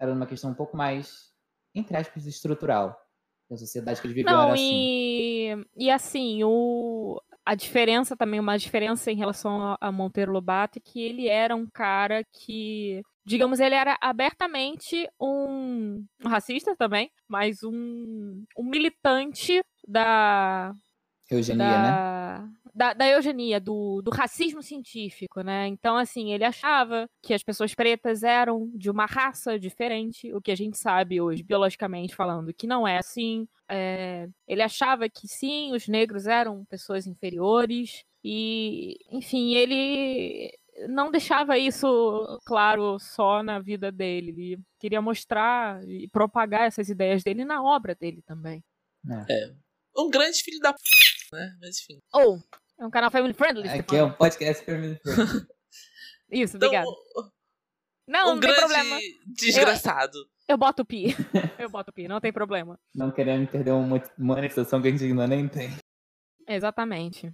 era uma questão um pouco mais, entre aspas, estrutural. Da sociedade que eles viviam era Não, assim. e, e assim, o, a diferença também, uma diferença em relação a, a Monteiro Lobato é que ele era um cara que, digamos, ele era abertamente um, um racista também, mas um, um militante da, Eugenia, né? da, da, da eugenia, do, do racismo científico, né? Então, assim, ele achava que as pessoas pretas eram de uma raça diferente, o que a gente sabe hoje, biologicamente falando, que não é assim. É, ele achava que sim, os negros eram pessoas inferiores, e, enfim, ele não deixava isso claro só na vida dele. Ele queria mostrar e propagar essas ideias dele na obra dele também. Um grande filho da p, né? Mas enfim. Ou, é um canal family friendly. Aqui é um podcast family friendly. (laughs) Isso, Então, obrigada. Não, um não tem grande problema. desgraçado. Eu boto o pi. (laughs) Eu boto o pi, não tem problema. Não querendo perder uma monetização que a gente ainda nem tem. Exatamente.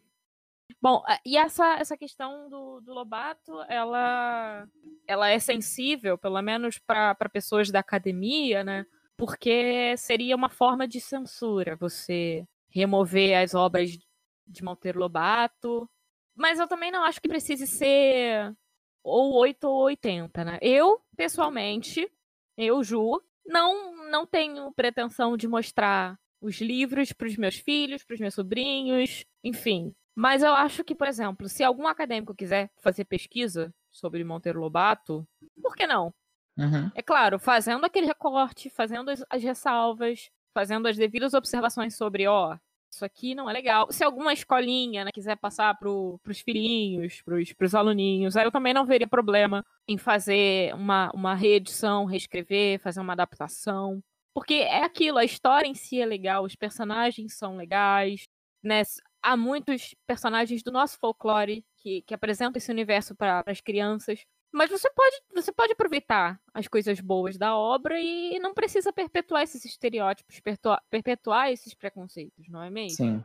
Bom, a- e essa, essa questão do, do Lobato, ela, ela é sensível, pelo menos para pessoas da academia, né? Porque seria uma forma de censura você remover as obras de Monteiro Lobato. Mas eu também não acho que precise ser ou 8 ou 80, né? Eu, pessoalmente, eu, Ju, não, não tenho pretensão de mostrar os livros para os meus filhos, para os meus sobrinhos, enfim. Mas eu acho que, por exemplo, se algum acadêmico quiser fazer pesquisa sobre Monteiro Lobato, por que não? Uhum. É claro, fazendo aquele recorte, fazendo as, as ressalvas, fazendo as devidas observações sobre, ó, isso aqui não é legal. Se alguma escolinha né, quiser passar pro, pros filhinhos, pros, pros aluninhos, aí eu também não veria problema em fazer uma, uma reedição, reescrever, fazer uma adaptação. Porque é aquilo, a história em si é legal, os personagens são legais, né? Há muitos personagens do nosso folclore que, que apresentam esse universo para as crianças. Mas você pode, você pode aproveitar as coisas boas da obra e não precisa perpetuar esses estereótipos, perpetuar, perpetuar esses preconceitos, não é mesmo? Sim.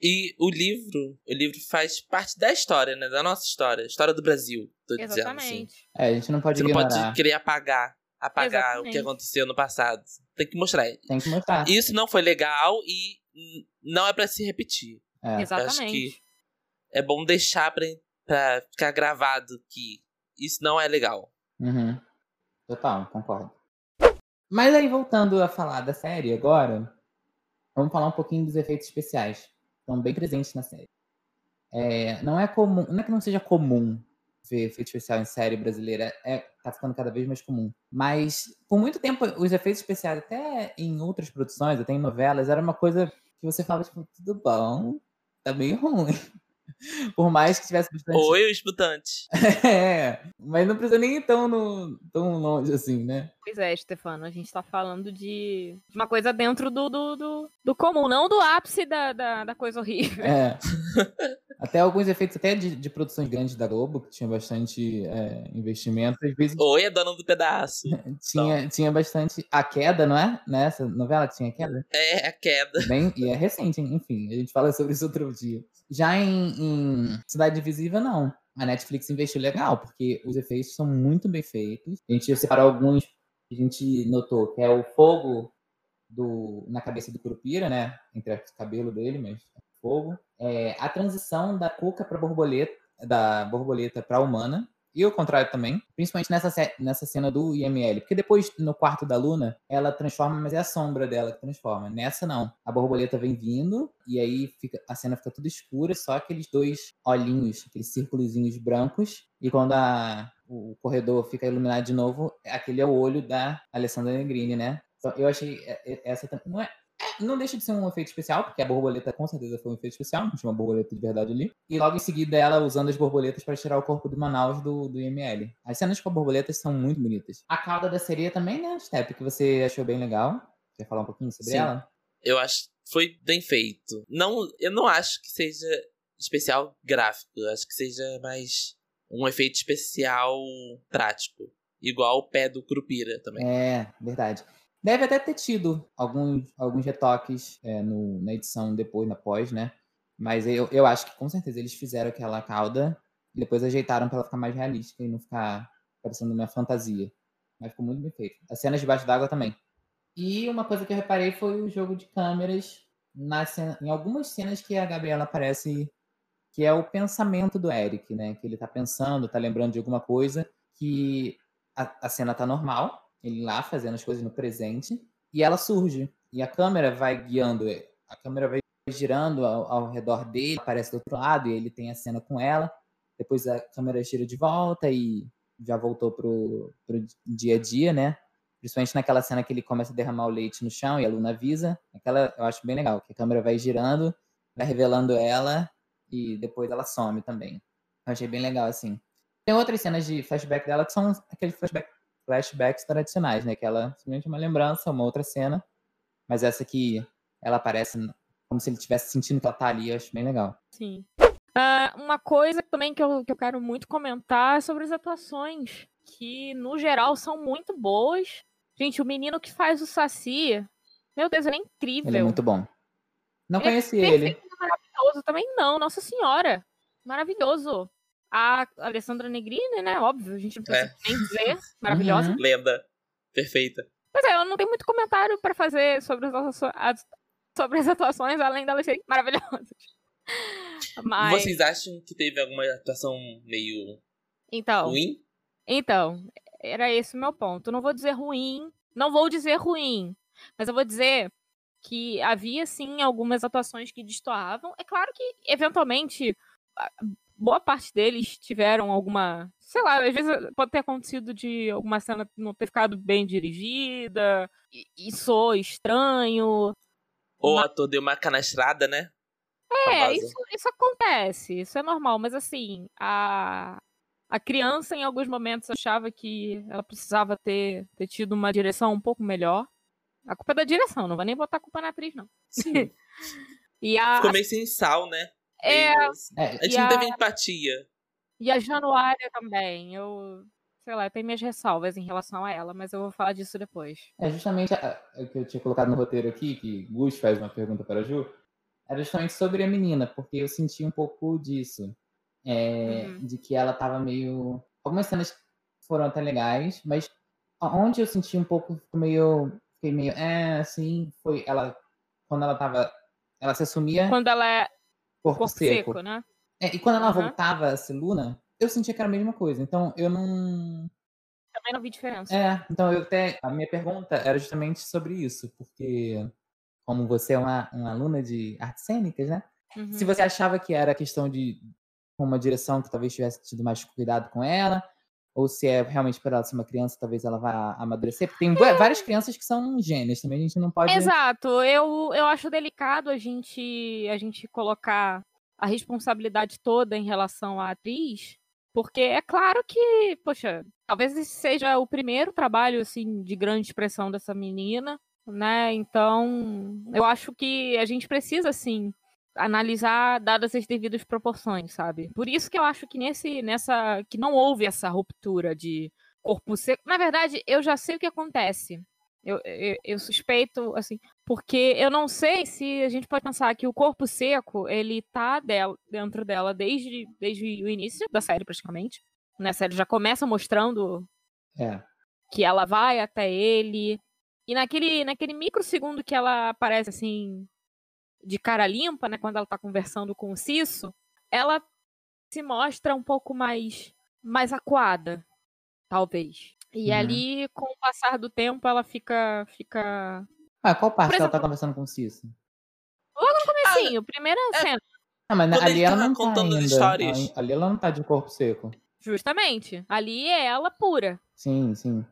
E o livro, o livro faz parte da história, né? Da nossa história, história do Brasil, tô dizendo assim. Exatamente. É, a gente não pode Você não ignorar. pode querer apagar, apagar o que Exatamente. aconteceu no passado. Tem que mostrar. Tem que mostrar. Isso não foi legal e não é pra se repetir. É. acho Exatamente. que- É bom deixar pra, pra ficar gravado que isso não é legal. Uhum. Total, concordo. Mas aí, voltando a falar da série agora, vamos falar um pouquinho dos efeitos especiais. Estão bem presentes na série. É, não é comum, não é que não seja comum ver efeito especial em série brasileira, é, tá ficando cada vez mais comum. Mas, por muito tempo, os efeitos especiais, até em outras produções, até em novelas, era uma coisa que você falava, tipo, tudo bom, tá meio ruim. (laughs) Por mais que tivesse bastante Oi, os mutantes. (laughs) é, mas não precisa nem ir tão, no, tão longe assim, né? Pois é, Stefano, a gente tá falando de uma coisa dentro do, do, do, do comum, não do ápice da, da, da coisa horrível. É. (laughs) até alguns efeitos até de, de produções grandes da Globo, que tinha bastante é, investimento, às vezes... Oi, é dona do pedaço. (laughs) tinha, tinha bastante... A Queda, não é? Nessa novela que tinha Queda? É, a Queda. Bem, e é recente, enfim, a gente fala sobre isso outro dia. Já em, em Cidade Invisível, não a Netflix investiu legal, porque os efeitos são muito bem feitos. A gente separou alguns que a gente notou, que é o fogo do, na cabeça do Curupira, né? Entre o cabelo dele, mas é fogo. É, a transição da cuca para borboleta, da borboleta para humana, e o contrário também, principalmente nessa, nessa cena do IML. Porque depois, no quarto da Luna, ela transforma, mas é a sombra dela que transforma. Nessa, não. A borboleta vem vindo, e aí fica, a cena fica tudo escura, só aqueles dois olhinhos, aqueles círculos brancos. E quando a, o corredor fica iluminado de novo, aquele é o olho da Alessandra Negrini, né? Então, eu achei é, é, essa não é não deixa de ser um efeito especial, porque a borboleta com certeza foi um efeito especial, não tinha uma borboleta de verdade ali. E logo em seguida ela usando as borboletas para tirar o corpo do Manaus do, do IML. As cenas com borboletas são muito bonitas. A cauda da sereia também, né, Step, que você achou bem legal. Quer falar um pouquinho sobre Sim. ela? Eu acho que foi bem feito. Não, eu não acho que seja especial gráfico, eu acho que seja mais um efeito especial prático. Igual o pé do Curupira também. É, verdade. Deve até ter tido alguns, alguns retoques é, no, na edição depois, na pós, né? Mas eu, eu acho que com certeza eles fizeram aquela cauda e depois ajeitaram para ela ficar mais realística e não ficar parecendo uma fantasia. Mas ficou muito bem feito. As cenas debaixo d'água também. E uma coisa que eu reparei foi o jogo de câmeras na cena, em algumas cenas que a Gabriela aparece, que é o pensamento do Eric, né? Que ele tá pensando, tá lembrando de alguma coisa, que a, a cena tá normal, ele lá fazendo as coisas no presente, e ela surge. E a câmera vai guiando, a câmera vai girando ao, ao redor dele, aparece do outro lado, e ele tem a cena com ela. Depois a câmera gira de volta e já voltou pro, pro dia a dia, né? Principalmente naquela cena que ele começa a derramar o leite no chão e a Luna avisa. Aquela eu acho bem legal, que a câmera vai girando, vai revelando ela e depois ela some também. Eu achei bem legal, assim. Tem outras cenas de flashback dela que são aqueles flashback flashbacks tradicionais, né? Que ela simplesmente é uma lembrança, uma outra cena. Mas essa aqui, ela aparece como se ele estivesse sentindo que ela tá ali, eu acho bem legal. Sim. Uh, uma coisa também que eu, que eu quero muito comentar é sobre as atuações, que no geral são muito boas. Gente, o menino que faz o Saci, meu Deus, ele é incrível. Ele é muito bom. Não ele conheci é ele. Maravilhoso também não, Nossa Senhora. Maravilhoso. A Alessandra Negrini, né? Óbvio, a gente não precisa é. nem dizer. Maravilhosa. Uhum. (laughs) Lenda. Perfeita. Pois é, eu não tenho muito comentário para fazer sobre as, atuações, sobre as atuações, além delas serem maravilhosas. (laughs) Mas... Vocês acham que teve alguma atuação meio então, ruim? Então, era esse o meu ponto. Não vou dizer ruim, não vou dizer ruim, mas eu vou dizer que havia sim algumas atuações que destoavam. É claro que, eventualmente, boa parte deles tiveram alguma. Sei lá, às vezes pode ter acontecido de alguma cena não ter ficado bem dirigida, e, e estranho. Ou o ator deu uma canastrada, né? É, isso, isso acontece, isso é normal, mas assim, a, a criança em alguns momentos achava que ela precisava ter, ter tido uma direção um pouco melhor. A culpa é da direção, não vai nem botar a culpa na atriz, não. Sim. (laughs) e a, Ficou meio sem sal, né? É, é, a gente não teve empatia. E a Januária também. Eu, sei lá, eu tenho minhas ressalvas em relação a ela, mas eu vou falar disso depois. É justamente o que eu tinha colocado no roteiro aqui, que Gus faz uma pergunta para a Ju, era justamente sobre a menina, porque eu senti um pouco disso. É, uhum. De que ela tava meio. Algumas cenas foram até legais, mas onde eu senti um pouco meio. Fiquei meio. É, assim, foi ela. Quando ela tava. Ela se assumia. Quando ela é corpo, corpo seco. seco. né? É, e quando ela uhum. voltava a ser Luna, eu sentia que era a mesma coisa. Então eu não. Também não vi diferença. É, então eu até. A minha pergunta era justamente sobre isso, porque como você é uma, uma aluna de artes cênicas, né? Uhum. Se você achava que era questão de uma direção que talvez tivesse tido mais cuidado com ela, ou se é realmente para ela ser uma criança, talvez ela vá amadurecer. Porque tem é. várias crianças que são gênios também, a gente não pode. Exato, eu, eu acho delicado a gente, a gente colocar a responsabilidade toda em relação à atriz, Porque é claro que, poxa, talvez esse seja o primeiro trabalho assim de grande expressão dessa menina, né? Então, eu acho que a gente precisa assim analisar dadas as devidas proporções, sabe? Por isso que eu acho que nesse nessa que não houve essa ruptura de corpo seco. Na verdade, eu já sei o que acontece. Eu, eu, eu, suspeito, assim, porque eu não sei se a gente pode pensar que o corpo seco, ele tá dela, dentro dela desde, desde o início da série, praticamente. Né? A série já começa mostrando é. que ela vai até ele. E naquele, naquele microsegundo que ela aparece, assim, de cara limpa, né? Quando ela tá conversando com o Cisso, ela se mostra um pouco mais, mais acuada, talvez. E uhum. ali, com o passar do tempo, ela fica. fica... Ah, qual parte exemplo, ela tá conversando com o Cisso? Logo no comecinho, ah, primeira é... cena. Ah, mas Quando ali ela tá não tá contando ainda. histórias. Ali ela não tá de corpo seco. Justamente. Ali é ela pura. Sim, sim.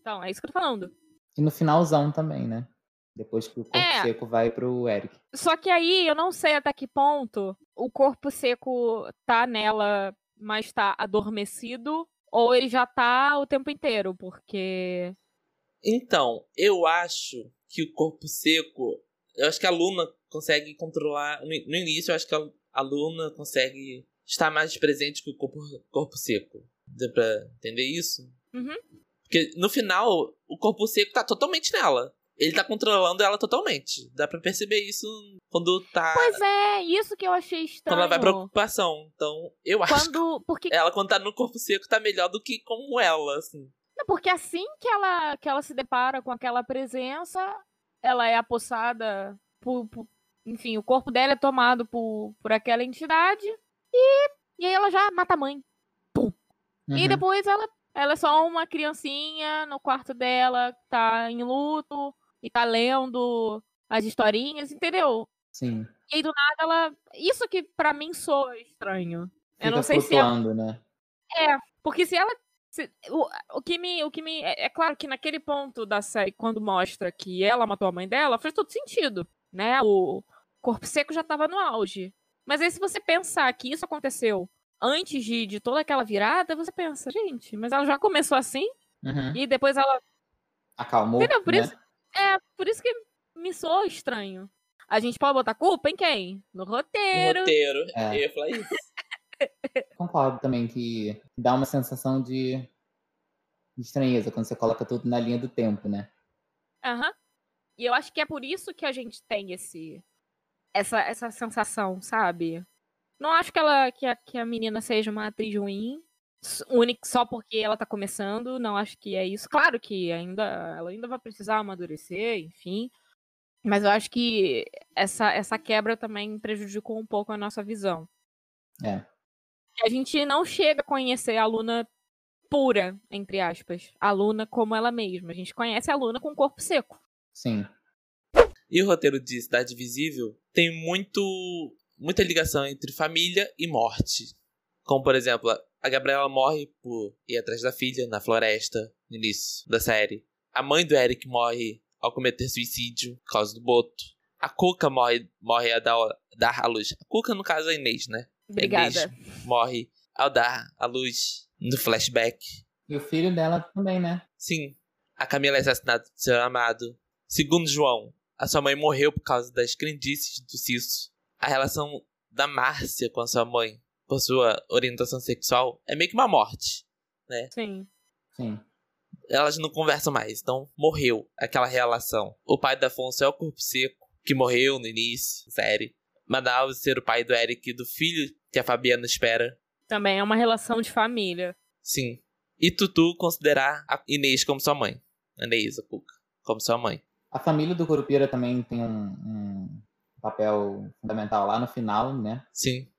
Então, é isso que eu tô falando. E no finalzão também, né? Depois que o corpo é. seco vai pro Eric. Só que aí eu não sei até que ponto o corpo seco tá nela, mas tá adormecido ou ele já tá o tempo inteiro, porque. Então, eu acho que o corpo seco. Eu acho que a Luna consegue controlar. No início, eu acho que a Luna consegue estar mais presente que o corpo, corpo seco. Deu pra entender isso? Uhum. Porque no final, o corpo seco tá totalmente nela. Ele tá controlando ela totalmente. Dá pra perceber isso quando tá. Pois é, isso que eu achei estranho. Quando ela vai pra ocupação. Então, eu acho. Quando. Porque... Ela, quando tá no corpo seco, tá melhor do que como ela, assim. Não, porque assim que ela, que ela se depara com aquela presença, ela é apossada por, por. enfim, o corpo dela é tomado por, por aquela entidade. E, e aí ela já mata a mãe. Pum. Uhum. E depois ela, ela é só uma criancinha no quarto dela, tá em luto e tá lendo as historinhas, entendeu? Sim. E aí, do nada ela. Isso que para mim soa estranho. Fica eu não sei se. Ela... né? É, porque se ela. Se... O, o que me. O que me é, é, claro que naquele ponto da série, quando mostra que ela matou a mãe dela, faz todo sentido. Né? O corpo seco já tava no auge. Mas aí, se você pensar que isso aconteceu antes de, de toda aquela virada, você pensa, gente, mas ela já começou assim? Uhum. E depois ela. Acalmou. Entendeu? Por né? isso é, por isso que me soa estranho. A gente pode botar culpa em quem? No roteiro. No roteiro, é. eu ia falar isso. (laughs) Concordo também que dá uma sensação de, de estranheza quando você coloca tudo na linha do tempo, né? Aham. Uhum. E eu acho que é por isso que a gente tem esse essa, essa sensação, sabe? Não acho que ela que a, que a menina seja uma atriz ruim única só porque ela tá começando, não acho que é isso. Claro que ainda ela ainda vai precisar amadurecer, enfim. Mas eu acho que essa, essa quebra também prejudicou um pouco a nossa visão. É. A gente não chega a conhecer a Luna pura, entre aspas. A Luna como ela mesma. A gente conhece a Luna com corpo seco. Sim. E o roteiro de Cidade Visível tem muito muita ligação entre família e morte. Como, por exemplo, a Gabriela morre por ir atrás da filha na floresta no início da série. A mãe do Eric morre ao cometer suicídio por causa do boto. A Cuca morre, morre ao dar, dar a luz. A Cuca, no caso, é a Inês, né? Obrigada. Inês morre ao dar a luz no flashback. E o filho dela também, né? Sim. A Camila é assassinada do seu amado. Segundo João, a sua mãe morreu por causa das crendices do Cisso. A relação da Márcia com a sua mãe por sua orientação sexual, é meio que uma morte, né? Sim. Sim. Elas não conversam mais, então morreu aquela relação. O pai da Afonso é o corpo seco, que morreu no início, série. Manaus ser o pai do Eric e do filho que a Fabiana espera. Também é uma relação de família. Sim. E Tutu considerar a Inês como sua mãe. A Inês, a Cuca, como sua mãe. A família do Corupira também tem um, um papel fundamental lá no final, né? Sim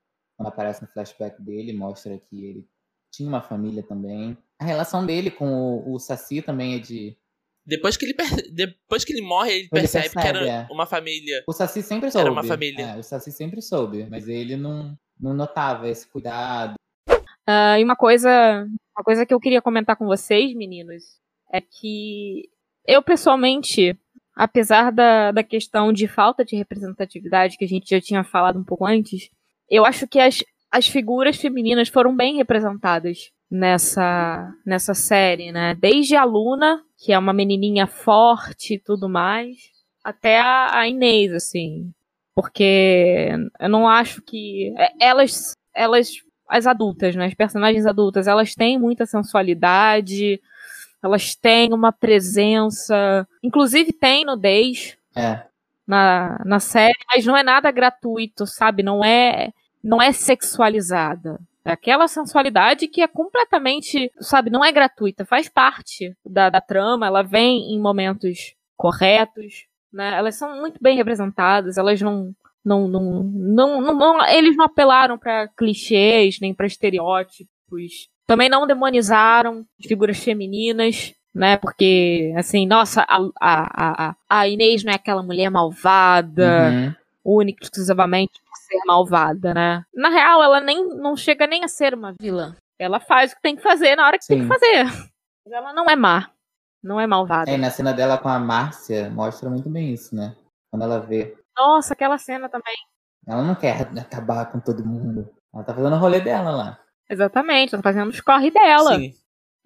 quando aparece no flashback dele, mostra que ele tinha uma família também. A relação dele com o, o Saci também é de. Depois que ele, depois que ele morre, ele, ele percebe, percebe, que era é. uma família. O Saci sempre soube. Era uma família. É, o Saci sempre soube, mas ele não, não notava esse cuidado. Uh, e uma coisa, uma coisa que eu queria comentar com vocês, meninos, é que eu pessoalmente, apesar da, da questão de falta de representatividade que a gente já tinha falado um pouco antes, eu acho que as, as figuras femininas foram bem representadas nessa, nessa série, né? Desde a Luna, que é uma menininha forte e tudo mais, até a, a Inês, assim. Porque eu não acho que. É, elas, elas, as adultas, né? As personagens adultas, elas têm muita sensualidade, elas têm uma presença. Inclusive tem nudez. É. Na, na série, mas não é nada gratuito, sabe? Não é, não é sexualizada. É aquela sensualidade que é completamente, sabe, não é gratuita, faz parte da, da trama, ela vem em momentos corretos, né? Elas são muito bem representadas, elas não não, não, não, não, não eles não apelaram para clichês nem para estereótipos. Também não demonizaram figuras femininas, né? Porque, assim, nossa, a, a, a, a Inês não é aquela mulher malvada, uhum. Única exclusivamente por ser malvada, né? Na real, ela nem não chega nem a ser uma vilã. Ela faz o que tem que fazer na hora que Sim. tem que fazer. Ela não é má. Não é malvada. É, na cena dela com a Márcia, mostra muito bem isso, né? Quando ela vê. Nossa, aquela cena também. Ela não quer acabar com todo mundo. Ela tá fazendo o rolê dela lá. Exatamente, ela tá fazendo os corre dela. Sim.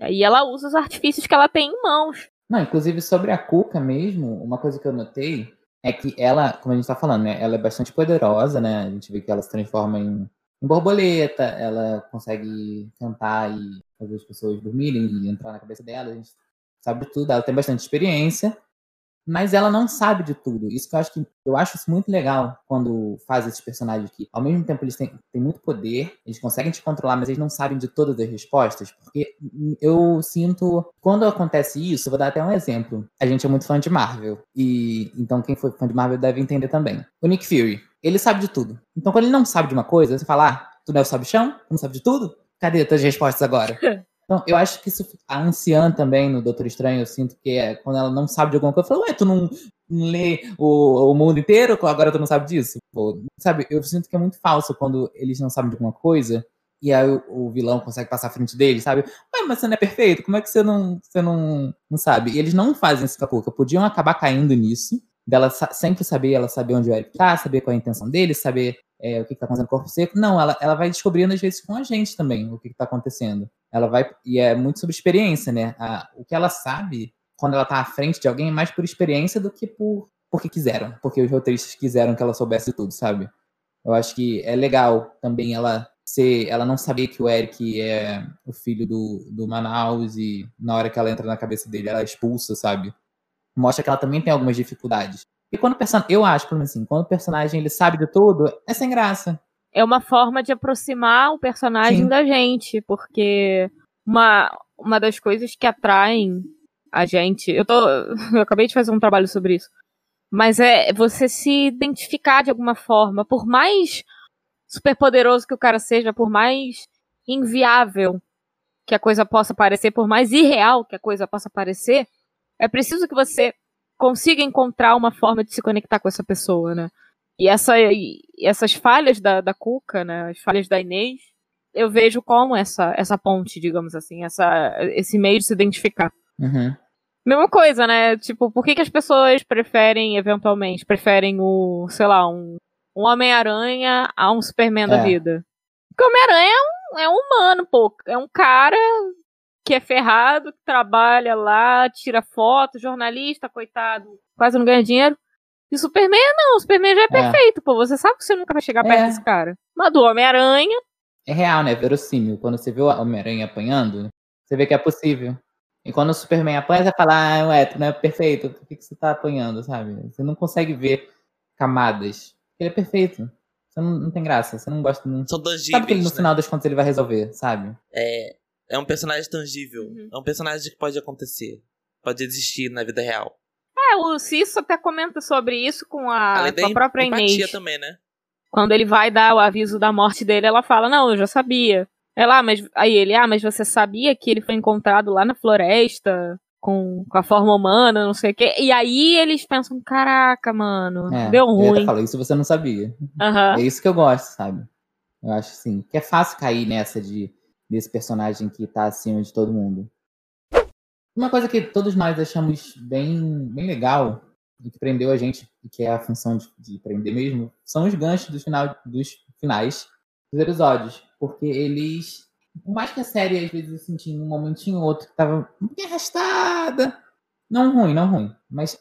E ela usa os artifícios que ela tem em mãos. Não, inclusive sobre a Cuca mesmo, uma coisa que eu notei é que ela, como a gente tá falando, né? Ela é bastante poderosa, né? A gente vê que ela se transforma em, em borboleta, ela consegue cantar e fazer as pessoas dormirem e entrar na cabeça dela. A gente sabe tudo, ela tem bastante experiência, mas ela não sabe de tudo. Isso que eu acho que eu acho isso muito legal quando faz esses personagens que, ao mesmo tempo, eles têm, têm muito poder, eles conseguem te controlar, mas eles não sabem de todas as respostas. Porque eu sinto, quando acontece isso, vou dar até um exemplo. A gente é muito fã de Marvel. E então quem foi fã de Marvel deve entender também. O Nick Fury, ele sabe de tudo. Então quando ele não sabe de uma coisa, você fala, ah, tu não é o sabichão? Tu não sabe de tudo? Cadê as tuas respostas agora? (laughs) Então, eu acho que isso, a anciã também no Doutor Estranho, eu sinto que é quando ela não sabe de alguma coisa, eu falo, ué, tu não, lê o, o mundo inteiro, agora tu não sabe disso? Pô, sabe, eu sinto que é muito falso quando eles não sabem de alguma coisa e aí o, o, vilão consegue passar à frente dele, sabe? Ué, mas você não é perfeito, como é que você não, você não, não sabe? E eles não fazem isso com a Cuca, podiam acabar caindo nisso, dela sempre saber, ela saber onde o Eric tá, saber qual é a intenção dele, saber é, o que, está acontecendo no corpo seco. Não, ela, ela vai descobrindo às vezes com a gente também o que, está acontecendo. Ela vai. E é muito sobre experiência, né? A, o que ela sabe quando ela está à frente de alguém é mais por experiência do que por porque quiseram. Porque os roteiristas quiseram que ela soubesse tudo, sabe? Eu acho que é legal também ela ser. Ela não saber que o Eric é o filho do, do Manaus e na hora que ela entra na cabeça dele, ela é expulsa, sabe? Mostra que ela também tem algumas dificuldades. E quando o personagem, eu acho, pelo menos assim, quando o personagem ele sabe de tudo, é sem graça. É uma forma de aproximar o personagem Sim. da gente, porque uma, uma das coisas que atraem a gente, eu tô, (laughs) eu acabei de fazer um trabalho sobre isso, mas é você se identificar de alguma forma, por mais superpoderoso que o cara seja, por mais inviável que a coisa possa parecer, por mais irreal que a coisa possa parecer, é preciso que você consiga encontrar uma forma de se conectar com essa pessoa, né? E, essa, e essas falhas da, da Cuca, né? As falhas da Inês, eu vejo como essa, essa ponte, digamos assim, essa, esse meio de se identificar. Uhum. Mesma coisa, né? Tipo, por que, que as pessoas preferem, eventualmente, preferem o, sei lá, um, um Homem-Aranha a um Superman é. da vida? Porque o Homem-Aranha é um, é um humano, pô. É um cara que é ferrado, que trabalha lá, tira foto, jornalista, coitado, quase não ganha dinheiro. E Superman não, o Superman já é, é. perfeito, pô. Você sabe que você nunca vai chegar perto é. desse cara. Mas do Homem-Aranha. É real, né? Verossímil. Quando você vê o Homem-Aranha apanhando, você vê que é possível. E quando o Superman apanha, você fala, ah, ué, tu não é perfeito, por que, que você tá apanhando, sabe? Você não consegue ver camadas. Ele é perfeito. Você não, não tem graça, você não gosta. Não... São tangíveis, Sabe que ele, no né? final das contas ele vai resolver, sabe? É, é um personagem tangível. Uhum. É um personagem que pode acontecer. Pode existir na vida real. É, o Cisso até comenta sobre isso com a, com a própria Inês. também, né? Quando ele vai dar o aviso da morte dele, ela fala, não, eu já sabia. Ela, ah, mas aí ele, ah, mas você sabia que ele foi encontrado lá na floresta com, com a forma humana, não sei o quê. E aí eles pensam, caraca, mano, é, deu ruim. Eu falou, isso você não sabia. Uhum. É isso que eu gosto, sabe? Eu acho assim, que é fácil cair nessa de desse personagem que tá acima de todo mundo. Uma coisa que todos nós achamos bem, bem legal e que prendeu a gente, que é a função de, de prender mesmo, são os ganchos do final, dos finais os episódios. Porque eles. Por mais que a série, às vezes, eu senti um momentinho ou outro que tava pouquinho arrastada. Não ruim, não ruim. Mas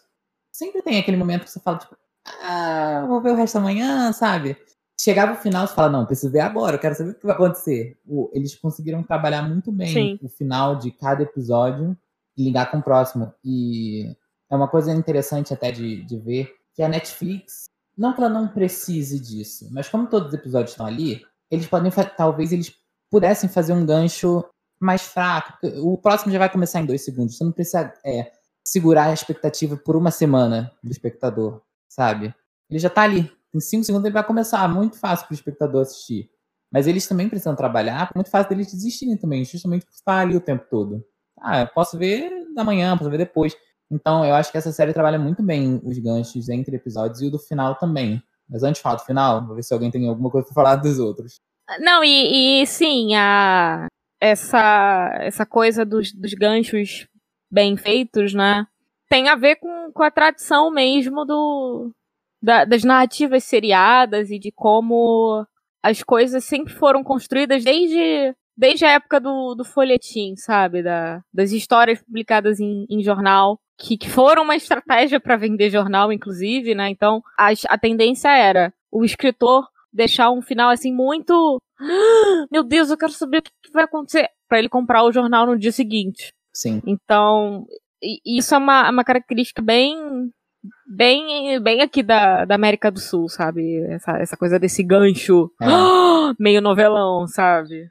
sempre tem aquele momento que você fala, tipo, ah, vou ver o resto amanhã, sabe? Chegava o final, você fala, não, preciso ver agora, eu quero saber o que vai acontecer. O, eles conseguiram trabalhar muito bem Sim. o final de cada episódio e ligar com o próximo. E é uma coisa interessante até de, de ver que a Netflix, não que ela não precise disso, mas como todos os episódios estão ali, eles podem, talvez eles pudessem fazer um gancho mais fraco. O próximo já vai começar em dois segundos. Você não precisa é, segurar a expectativa por uma semana do espectador, sabe? Ele já tá ali. Em cinco segundos ele vai começar. Muito fácil pro espectador assistir. Mas eles também precisam trabalhar. É muito fácil deles desistirem também, justamente por estar ali o tempo todo. Ah, eu posso ver amanhã, posso ver depois. Então, eu acho que essa série trabalha muito bem os ganchos entre episódios e o do final também. Mas antes de falar do final, vou ver se alguém tem alguma coisa pra falar dos outros. Não, e, e sim, a, essa, essa coisa dos, dos ganchos bem feitos, né? Tem a ver com, com a tradição mesmo do, da- das narrativas seriadas e de como as coisas sempre foram construídas desde, desde a época do, do folhetim, sabe? Da, das histórias publicadas em, em jornal, que, que foram uma estratégia para vender jornal, inclusive, né? Então, as- a tendência era o escritor deixar um final assim muito. "Ah, Meu Deus, eu quero saber o que vai acontecer. Pra ele comprar o jornal no dia seguinte. Sim. Então, isso é uma, uma característica bem. Bem, bem aqui da, da América do Sul, sabe? Essa, essa coisa desse gancho É. (gasps) meio novelão, sabe?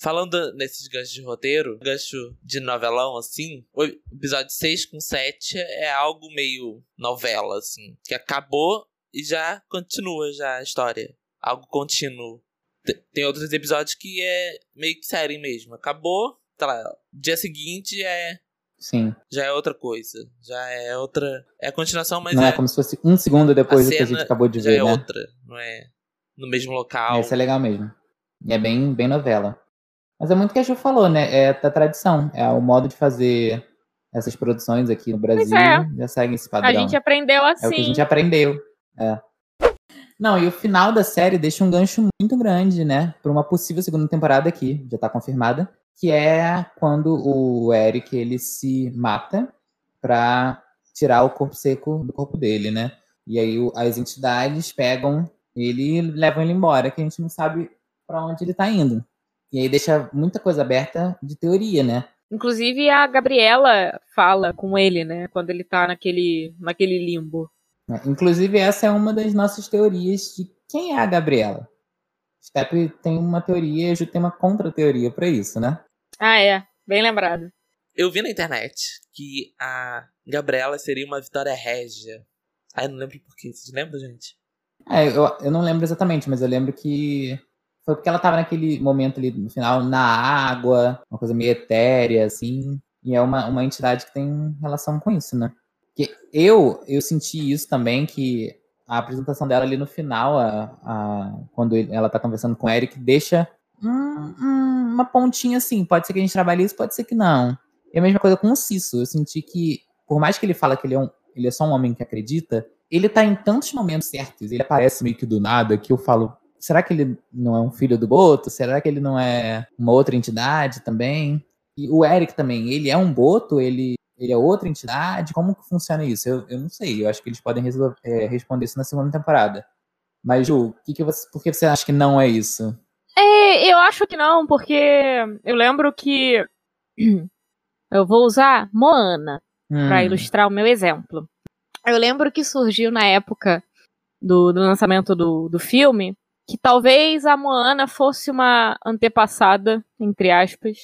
Falando nesses ganchos de roteiro, gancho de novelão, assim, o episódio 6 com 7 é algo meio novela, assim, que acabou e já continua já a história. Algo contínuo. Te- Tem outros episódios que é meio que série mesmo. Acabou, tá lá, dia seguinte é Sim. já é outra coisa. Já é outra. É a continuação, mas não é, é, como se fosse um segundo depois do que a gente acabou de já ver, é né? outra. Não é no mesmo local. Isso é legal mesmo. E é bem, bem novela. Mas é muito o que a Ju falou, né? É da tradição. É o modo de fazer essas produções aqui no Brasil. é. Já segue esse padrão. A gente aprendeu assim. É o que a gente aprendeu. É. Não, e o final da série deixa um gancho muito grande, né? Para uma possível segunda temporada aqui, já tá confirmada, que é quando o Eric ele se mata pra tirar o corpo seco do corpo dele, né? E aí as entidades pegam ele e levam ele embora, que a gente não sabe pra onde ele tá indo. E aí deixa muita coisa aberta de teoria, né? Inclusive a Gabriela fala com ele, né? Quando ele tá naquele, naquele limbo. É, Inclusive, essa é uma das nossas teorias de quem é a Gabriela. Step tem uma teoria e a Ju tem uma contra-teoria pra isso, né? Ah, é. Bem lembrado. Eu vi na internet que a Gabriela seria uma Vitória Régia. Ai, não lembro por quê. Vocês lembram, gente? É, eu, eu não lembro exatamente, mas eu lembro que foi porque ela tava naquele momento ali no final, na água, uma coisa meio etérea, assim. E é uma, uma entidade que tem relação com isso, né? Que eu, eu senti isso também, que a apresentação dela ali no final, a, a- quando ela tá conversando com o Eric, deixa um- um- uma pontinha assim. Pode ser que a gente trabalhe isso, pode ser que não. E a mesma coisa com o Cisso. Eu senti que, por mais que ele fala que ele é, um, ele é só um homem que acredita, ele tá em tantos momentos certos, ele aparece meio que do nada, que eu falo, será que ele não é um filho do Boto? Será que ele não é uma outra entidade também? E o Eric também, ele é um Boto? Ele, ele é outra entidade? Como que funciona isso? Eu, eu não sei, eu acho que eles podem resol- é, responder isso na segunda temporada. Mas, Ju, que que você, por que você acha que não é isso? É, eu acho que não, porque eu lembro que (clears throat) eu vou usar Moana para Hum, ilustrar o meu exemplo. Eu lembro que surgiu na época do, do lançamento do, do filme que talvez a Moana fosse uma antepassada, entre aspas,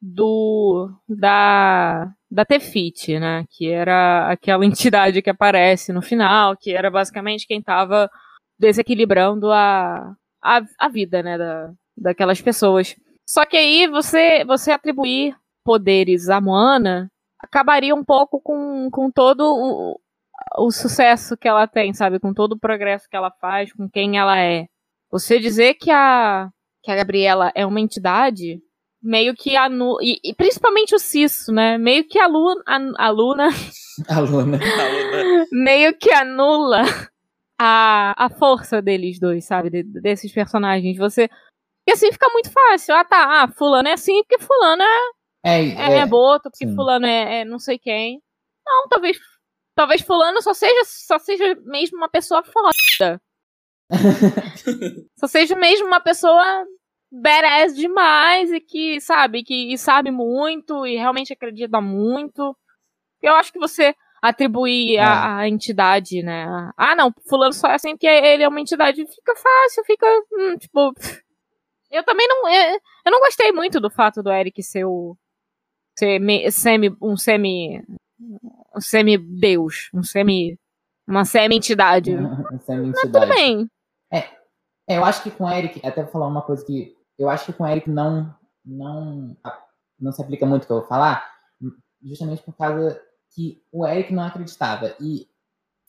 do da da Tefiti, né? Que era aquela (laughs) entidade que aparece no final, que era basicamente quem estava desequilibrando a, a, a vida, né? Da, daquelas pessoas. Só que aí você você atribuir poderes à Moana acabaria um pouco com, com todo o, o sucesso que ela tem, sabe? Com todo o progresso que ela faz, com quem ela é. Você dizer que a, que a Gabriela é uma entidade, meio que anula. E, e principalmente o Cisso, né? Meio que a Luna. A, a Luna (laughs) aluna. Aluna. (laughs) meio que anula a, a força deles dois, sabe? De- desses personagens. Você, Porque assim fica muito fácil. Ah, tá. Ah, fulano é assim porque fulano é, É, é, é boto, porque sim. fulano é, é não sei quem. Não, talvez. Talvez fulano só seja, só seja mesmo uma pessoa foda. (laughs) Só seja mesmo uma pessoa badass demais e que, sabe, que sabe muito e realmente acredita muito. Eu acho que você atribuir a, a entidade, né? Ah, não, fulano só é assim porque ele é uma entidade. Fica fácil, fica, hum, tipo... Eu também não... Eu, eu não gostei muito do fato do Eric ser o... Ser me- semi, um semi... Um semi-deus. Um semi... Uma semi-entidade. É a minha Tudo bem. É, eu acho que com o Eric, até vou falar uma coisa que eu acho que com o Eric não não não se aplica muito o que eu vou falar, justamente por causa que o Eric não acreditava e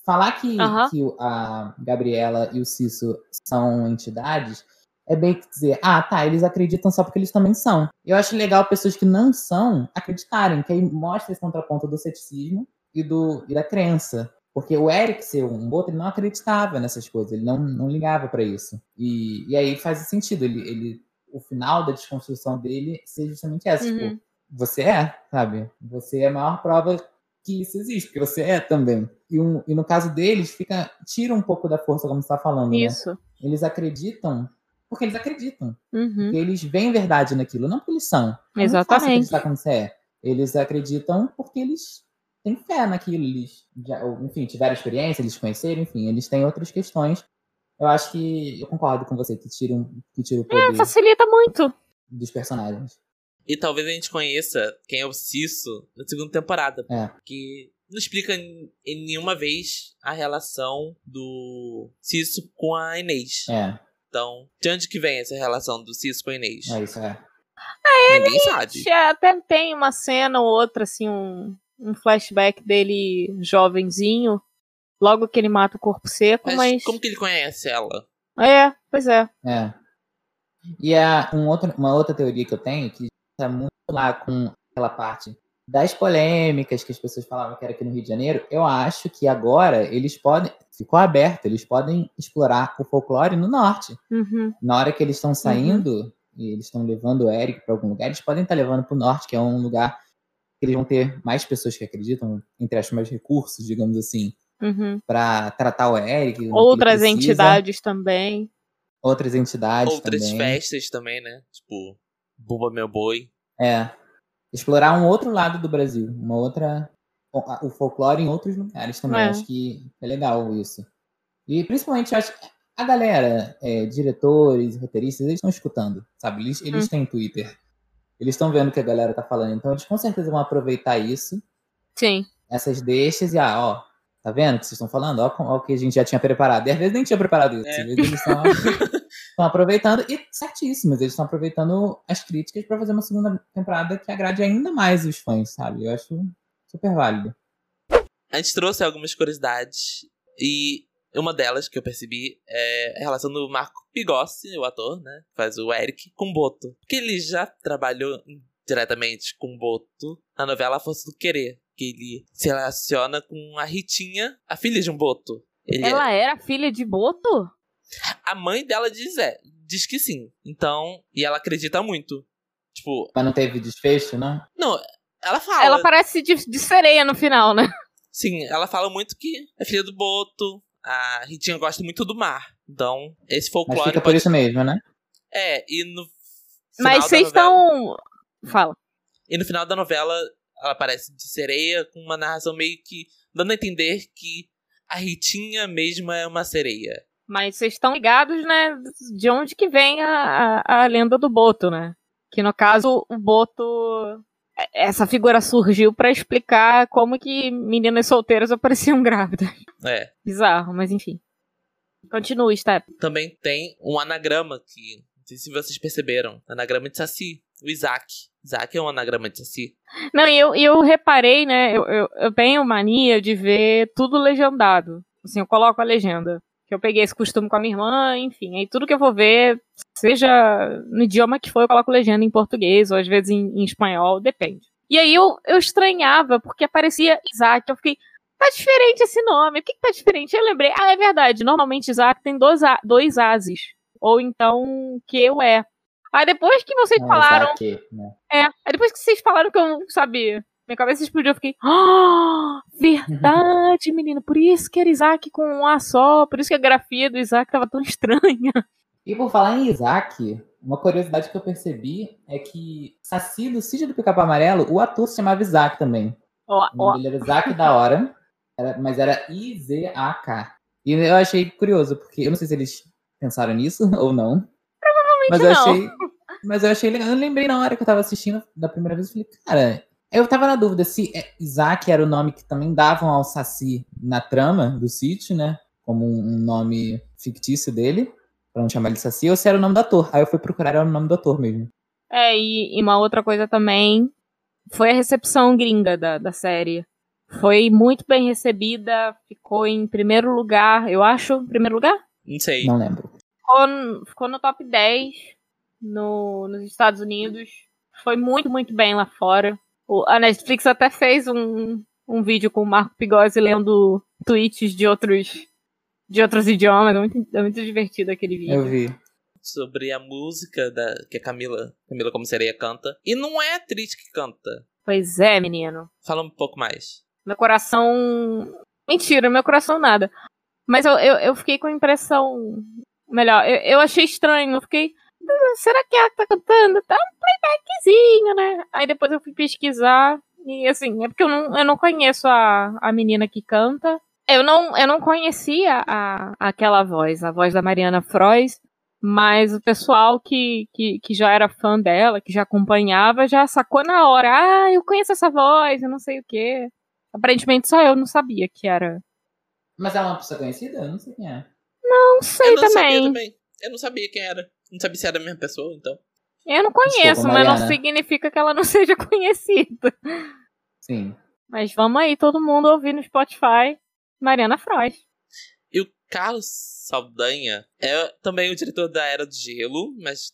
falar que, que a Gabriela e o Cício são entidades é bem que dizer, ah, tá, eles acreditam só porque eles também são. Eu acho legal pessoas que não são acreditarem, que aí mostra esse contraponto do ceticismo e, do, e da crença. Porque o Eric ser um boto, ele não acreditava nessas coisas, ele não, não ligava pra isso. E, e aí faz sentido, ele, ele, o final da desconstrução dele ser justamente essa. Uhum. Tipo, você é, sabe? Você é a maior prova que isso existe, porque você é também. E, um, e no caso deles, fica tira um pouco da força, como você está falando, né? Isso. Eles acreditam porque eles acreditam. Uhum. Porque eles veem verdade naquilo, não porque eles são. É Exatamente. acreditar como você é. Eles acreditam porque eles têm fé naquilo. Eles, já, enfim, tiveram experiência, eles conheceram, enfim, eles têm outras questões. Eu acho que eu concordo com você que tira, um, que tira o poder É, facilita muito. dos personagens. E talvez a gente conheça quem é o Cisso na segunda temporada. É. Que não explica em, nenhuma vez a relação do Cisso com a Inês. É, Então, de onde que vem essa relação do Cisso com a Inês? é isso, é. Ninguém sabe. É, Até tem uma cena ou outra, assim, um, um flashback dele jovenzinho. Logo que ele mata o corpo seco, Mas, mas. como que ele conhece ela? É, pois é. É. E a, um outro, uma outra teoria que eu tenho, que está muito lá com aquela parte das polêmicas que as pessoas falavam que era aqui no Rio de Janeiro, eu acho que agora eles podem, ficou aberto, eles podem explorar o folclore no norte. Uhum. Na hora que eles estão saindo, e eles estão levando o Eric para algum lugar, eles podem estar levando para o norte, que é um lugar que eles vão ter mais pessoas que acreditam, entre aspas, mais recursos, digamos assim, Uhum. para tratar o Eric. Outras precisa. entidades também. Outras entidades Outras também. festas também, né? Tipo, Bumba Meu Boi. É. Explorar um outro lado do Brasil, uma outra. o- folclore em outros lugares também. É. Acho que é legal isso. E principalmente, eu acho que a galera, é, diretores, roteiristas, eles estão escutando, sabe? Eles, eles Hum. têm Twitter. Eles estão vendo o que a galera tá falando. Então, eles com certeza vão aproveitar isso, Sim. essas deixas, e ah, ó, tá vendo o que vocês estão falando? Ó o que a gente já tinha preparado. E às vezes nem tinha preparado isso. É. Eles estão estão (laughs) aproveitando, e certíssimos, eles estão aproveitando as críticas para fazer uma segunda temporada que agrade ainda mais os fãs, sabe? Eu acho super válido. A gente trouxe algumas curiosidades e uma delas que eu percebi é a relação do Marco Pigossi, o ator, né? que Faz o Eric, com o Boto. Porque ele já trabalhou diretamente com o Boto na novela A Força do Querer. Que ele se relaciona com a Ritinha, a filha de um Boto. Ele é- Ela era filha de Boto? A mãe dela diz é, diz que sim. Então, e ela acredita muito. Tipo, Mas não teve desfecho, não? não, ela fala. Ela parece de, de sereia no final, né? Sim, ela fala muito que é filha do Boto. A Ritinha gosta muito do mar. Então, esse Mas folclore fica por pode... isso mesmo, né? É, e no final Mas vocês novela- estão. Fala. E no final da novela, ela aparece de sereia com uma narração meio que dando a entender que a Ritinha mesmo é uma sereia. Mas vocês estão ligados, né? De onde que vem a, a, a lenda do Boto, né? Que no caso, o Boto. Essa figura surgiu pra explicar como que meninas solteiras apareciam (laughs) grávidas. É. Bizarro, mas enfim. Continue, Step. Também tem um anagrama que, não sei se vocês perceberam, anagrama de Saci, o Isaac. Isaac é um anagrama de Saci. Não, e eu, eu reparei, né? Eu, eu, eu tenho mania de ver tudo legendado. Assim, eu coloco a legenda. Que eu peguei esse costume com a minha irmã, enfim. Aí tudo que eu vou ver, seja no idioma que for, eu coloco legenda em português, ou às vezes em, em espanhol, depende. E aí eu, eu estranhava, porque aparecia Isaac. Eu fiquei, tá diferente esse nome. Por que, que tá diferente? Eu lembrei, ah, é verdade. Normalmente Isaac tem dois, A- dois ases. Ou então que eu é. Aí depois que vocês Ah, falaram. Isaac, né? É, aí depois que vocês falaram que eu não sabia. Minha cabeça explodiu, eu fiquei. Ah, verdade, (laughs) menino. Por isso que era Isaac com um A só. Por isso que a grafia do Isaac tava tão estranha. (laughs) E por falar em Isaac, uma curiosidade que eu percebi é que Saci do Sítio do Pica-Pau Amarelo, o ator se chamava Isaac também. Ó, O ó. nome dele era Isaac da Hora, era- mas era I-Z-A-K. E eu achei curioso, porque eu não sei se eles pensaram nisso (laughs) ou não. Mas eu não. achei. (laughs) Mas eu achei legal. Eu lembrei na hora que eu tava assistindo da primeira vez, eu falei, cara, eu tava na dúvida se é- Isaac era o nome que também davam ao Saci na trama do sítio, né? Como um, um nome fictício dele, pra não chamar ele de Saci, ou se era o nome do ator. Aí eu fui procurar, era o nome do ator mesmo. É, e, e uma outra coisa também foi a recepção gringa da, da série. Foi muito bem recebida, ficou em primeiro lugar, eu acho, em primeiro lugar? Não sei. Não lembro. Ficou, no- ficou no top 10 no, nos Estados Unidos. Foi muito, muito bem lá fora. O- a Netflix até fez um, um vídeo com o Marco Pigossi lendo tweets de outros, de outros idiomas. É muito, é muito divertido aquele vídeo. Eu vi. Sobre a música da, que a Camila, Camila como sereia canta. E não é a atriz que canta. Pois é, menino. Fala um pouco mais. Meu coração. Mentira, meu coração nada. Mas eu, eu, eu fiquei com a impressão. Melhor, eu, eu achei estranho. Eu fiquei. "Ah, Será que ela que tá cantando? Tá um playbackzinho, né? Aí depois eu fui pesquisar. E assim, é porque eu não, eu não conheço a, a menina que canta. Eu não, eu não conhecia a, aquela voz, a voz da Mariana Frois. Mas o pessoal que, que, que já era fã dela, que já acompanhava, já sacou na hora. Ah, eu conheço essa voz, eu não sei o quê. Aparentemente só eu não sabia que era. Mas ela é uma pessoa conhecida? Eu não sei quem é. Não sei eu não sabia também. também. Eu não sabia quem era. Não sabia se era a mesma pessoa, então. Eu não conheço, Desculpa, mas não significa que ela não (laughs) seja conhecida. Sim. Mas vamos aí, todo mundo ouvir no Spotify Mariana Frois. E o Carlos Saldanha é também o diretor da Era do Gelo, mas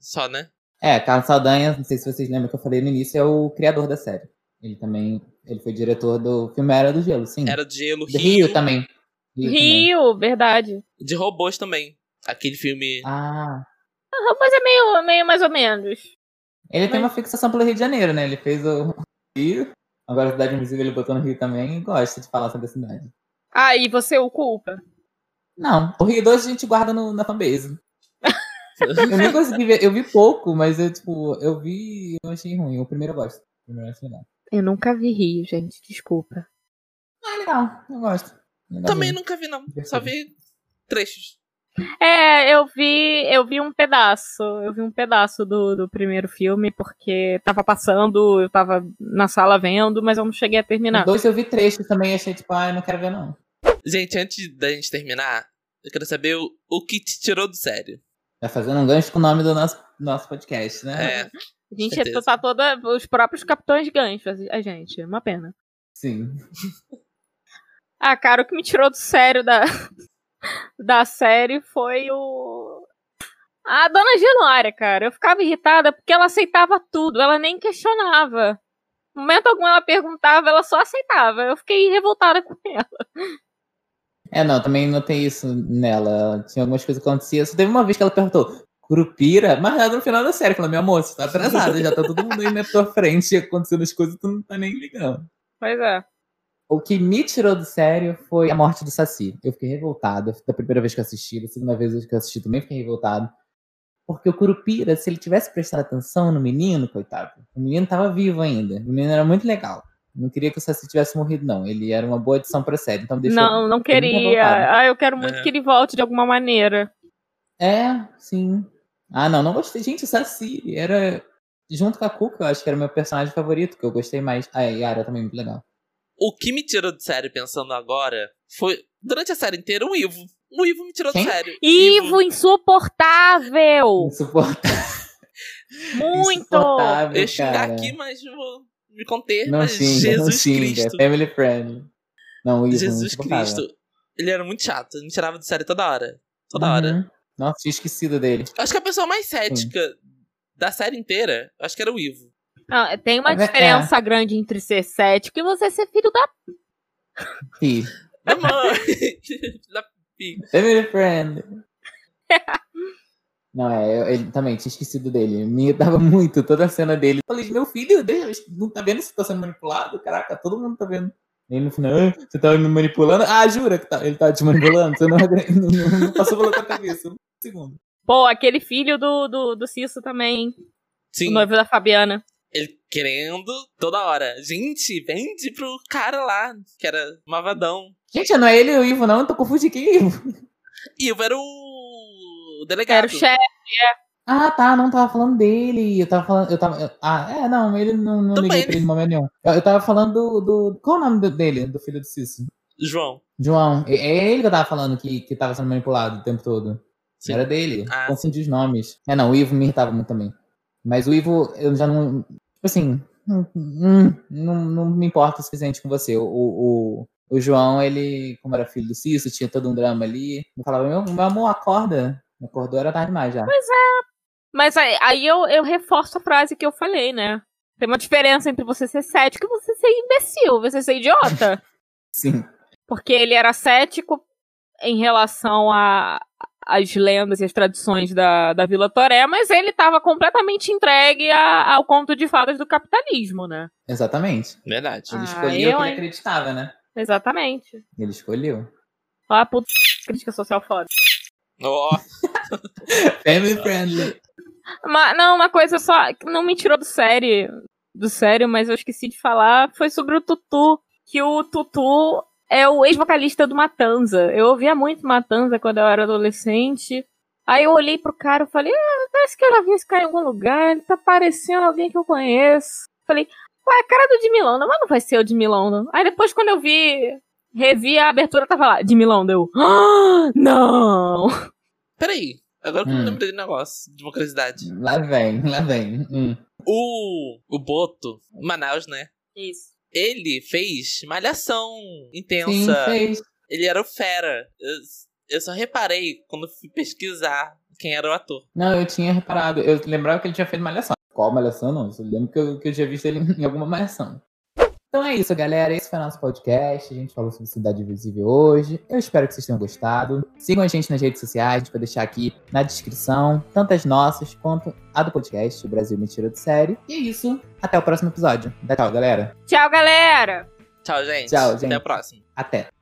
só, né? É, Carlos Saldanha, não sei se vocês lembram que eu falei no início, é o criador da série. Ele também, ele foi diretor do filme Era do Gelo, sim. Era do Gelo, De Rio, Rio também. Rio verdade. de robôs também. Aquele filme. Ah, Ah, Mas é meio, meio mais ou menos. ele tem Mas- uma fixação pelo Rio de Janeiro, né? Ele fez o Rio, agora a Cidade Invisível ele botou no Rio também e gosta de falar sobre a cidade. Ah, e você o culpa? Não, o Rio 2 a gente guarda no, na fanbase. Eu nem consegui ver, eu vi pouco, mas eu, tipo, eu vi e eu achei ruim. O primeiro eu gosto. O primeiro eu achei legal. Eu nunca vi Rio, gente, desculpa. Ah, legal, eu gosto. Também mesmo. nunca vi, não. Só vi trechos. É, eu vi, eu vi um pedaço, eu vi um pedaço do, do primeiro filme, porque tava passando, eu tava na sala vendo, mas eu não cheguei a O terminar. dois eu vi trechos também achei, tipo, ah, eu não quero ver, não. Gente, antes da gente terminar, eu quero saber o, o que te tirou do sério. Tá fazendo um gancho com o nome do nosso, nosso podcast, né? É, A gente tá toda. Os próprios capitães gancho, a gente. É uma pena. Sim. (laughs) Ah, cara, o que me tirou do sério da, (laughs) da série foi o. A dona Januária, cara. Eu ficava irritada porque ela aceitava tudo, ela nem questionava. No momento algum ela perguntava, ela só aceitava. Eu fiquei revoltada com (laughs) ela. É, não, também notei isso nela. Tinha algumas coisas que aconteciam. Só teve uma vez que ela perguntou, Curupira? Mas nada no final da série. Falou, meu amor, você tá atrasada, já tá todo mundo aí na tua frente acontecendo as coisas e tu não tá nem ligando. Pois é. O que me tirou do sério foi a morte do Saci. Eu fiquei revoltada. Da primeira vez que eu assisti, da segunda vez que eu assisti também fiquei revoltado. Porque o Curupira, se ele tivesse prestado atenção no menino, coitado, o menino tava vivo ainda. O menino era muito legal. Não queria que o Saci tivesse morrido, não. Ele era uma boa adição pra série. Então deixou... não, não queria. Ah, eu quero muito É. que ele volte de alguma maneira. É, sim. Ah, não, não gostei. Gente, o Saci era. Junto com a Cuca, eu acho que era o meu personagem favorito, que eu gostei mais. Ah, e a Yara também, muito legal. O que me tirou do sério pensando agora foi, durante a série inteira, o Ivo. O Ivo me tirou Quem? do sério. Ivo, insuportável! Insuportável. Muito! Insuportável, Eu xingar aqui, mas vou me conter. Não mas xinga, Jesus não xinga. Cristo. Family friendly. Não, o Ivo, Jesus. Cristo. Ele era muito chato. Me tirava do série toda hora. Toda hora. Uhum. Nossa, tinha esquecido dele. Acho que a pessoa mais cética da série inteira, acho que era o Ivo. Ah, tem uma É diferença grande entre ser cético e você ser filho da. Ih, Da mãe. (laughs) da pica. family friendly. Não, é, eu- ele também tinha esquecido dele. Me irritava muito toda a cena dele. Falei, meu filho, Deus, não tá vendo se tá sendo manipulado? Caraca, todo mundo tá vendo. E aí no final, "Ah, você tava me manipulando? Ah, jura que tá, ele tava te manipulando? Você não, não, não- não passou pela tua cabeça. Um segundo. Pô, aquele filho do, do, do Cisso também, hein? Sim, O noivo da Fabiana. Ele querendo toda hora. Gente, vende pro cara lá, que era malvadão. Gente, não é ele o Ivo, não? Eu tô confundindo quem é Ivo. (laughs) Ivo era o delegado. Era o chefe. Ah, tá, não tava falando dele. Eu tava falando. Eu tava, eu- ah, é, não, ele não, não Também, liguei pra ele em momento nenhum. Eu, eu tava falando do, do. Qual o nome do- dele, do filho do Cício? João. João. É é ele que eu tava falando que, que tava sendo manipulado o tempo todo. Sim. Era dele. Ah, Confundi os nomes. É, não, o Ivo me irritava muito também. Mas o Ivo, eu já não. Tipo assim. hum, hum, não, não me importa o suficiente com você. O, o, o João, ele, como era filho do Cício, tinha todo um drama ali. Eu falava, meu, meu amor, acorda. Acordou, era tarde demais já. Mas aí, aí eu, eu reforço a frase que eu falei, né? Tem uma diferença entre você ser cético e você ser imbecil, você ser idiota. (laughs) Sim. Porque ele era cético em relação a- às lendas e às tradições da, da Vila Toré, mas ele estava completamente entregue a- ao conto de fadas do capitalismo, né? Exatamente. verdade. Ele Ah, escolheu eu, o que ele acreditava, né? Exatamente. Ele escolheu. Ó, puta crítica social foda. Ó, (laughs) Family friendly. Uma- não, uma coisa só que não me tirou do sério, do sério, mas eu esqueci de falar, foi sobre o Tutu, que o Tutu é o ex-vocalista do Matanza. Eu ouvia muito Matanza quando eu era adolescente. Aí eu olhei pro cara e falei, ah, parece que eu já vi esse cara em algum lugar, ele tá parecendo alguém que eu conheço. Falei, ué, a cara do Jimmy London, mas não vai ser o Jimmy London. Aí depois quando eu vi, revi a abertura, tava lá, Jimmy London. Eu, ah, não! peraí. Agora que eu Hum. me lembrei do negócio, de uma curiosidade. Lá vem, lá vem. Hum. O, o Boto, Manaus, né? Isso. Ele fez malhação Sim, intensa. fez. ele era o Fera. Eu, eu só reparei quando fui pesquisar quem era o ator. Não, eu tinha reparado. Eu lembrava que ele tinha feito malhação. Qual malhação, não? Eu lembro que eu, que eu tinha visto ele em alguma malhação. Então é isso, galera. Esse foi o nosso podcast. A gente falou sobre Cidade Invisível hoje. Eu espero que vocês tenham gostado. Sigam a gente nas redes sociais. A gente vai deixar aqui na descrição, tanto as nossas quanto a do podcast, o Brasil Mentira de Série. E é isso. Até o próximo episódio. Dá tchau, galera. Tchau, galera! Tchau, gente. Tchau, gente. Até a próxima. Até.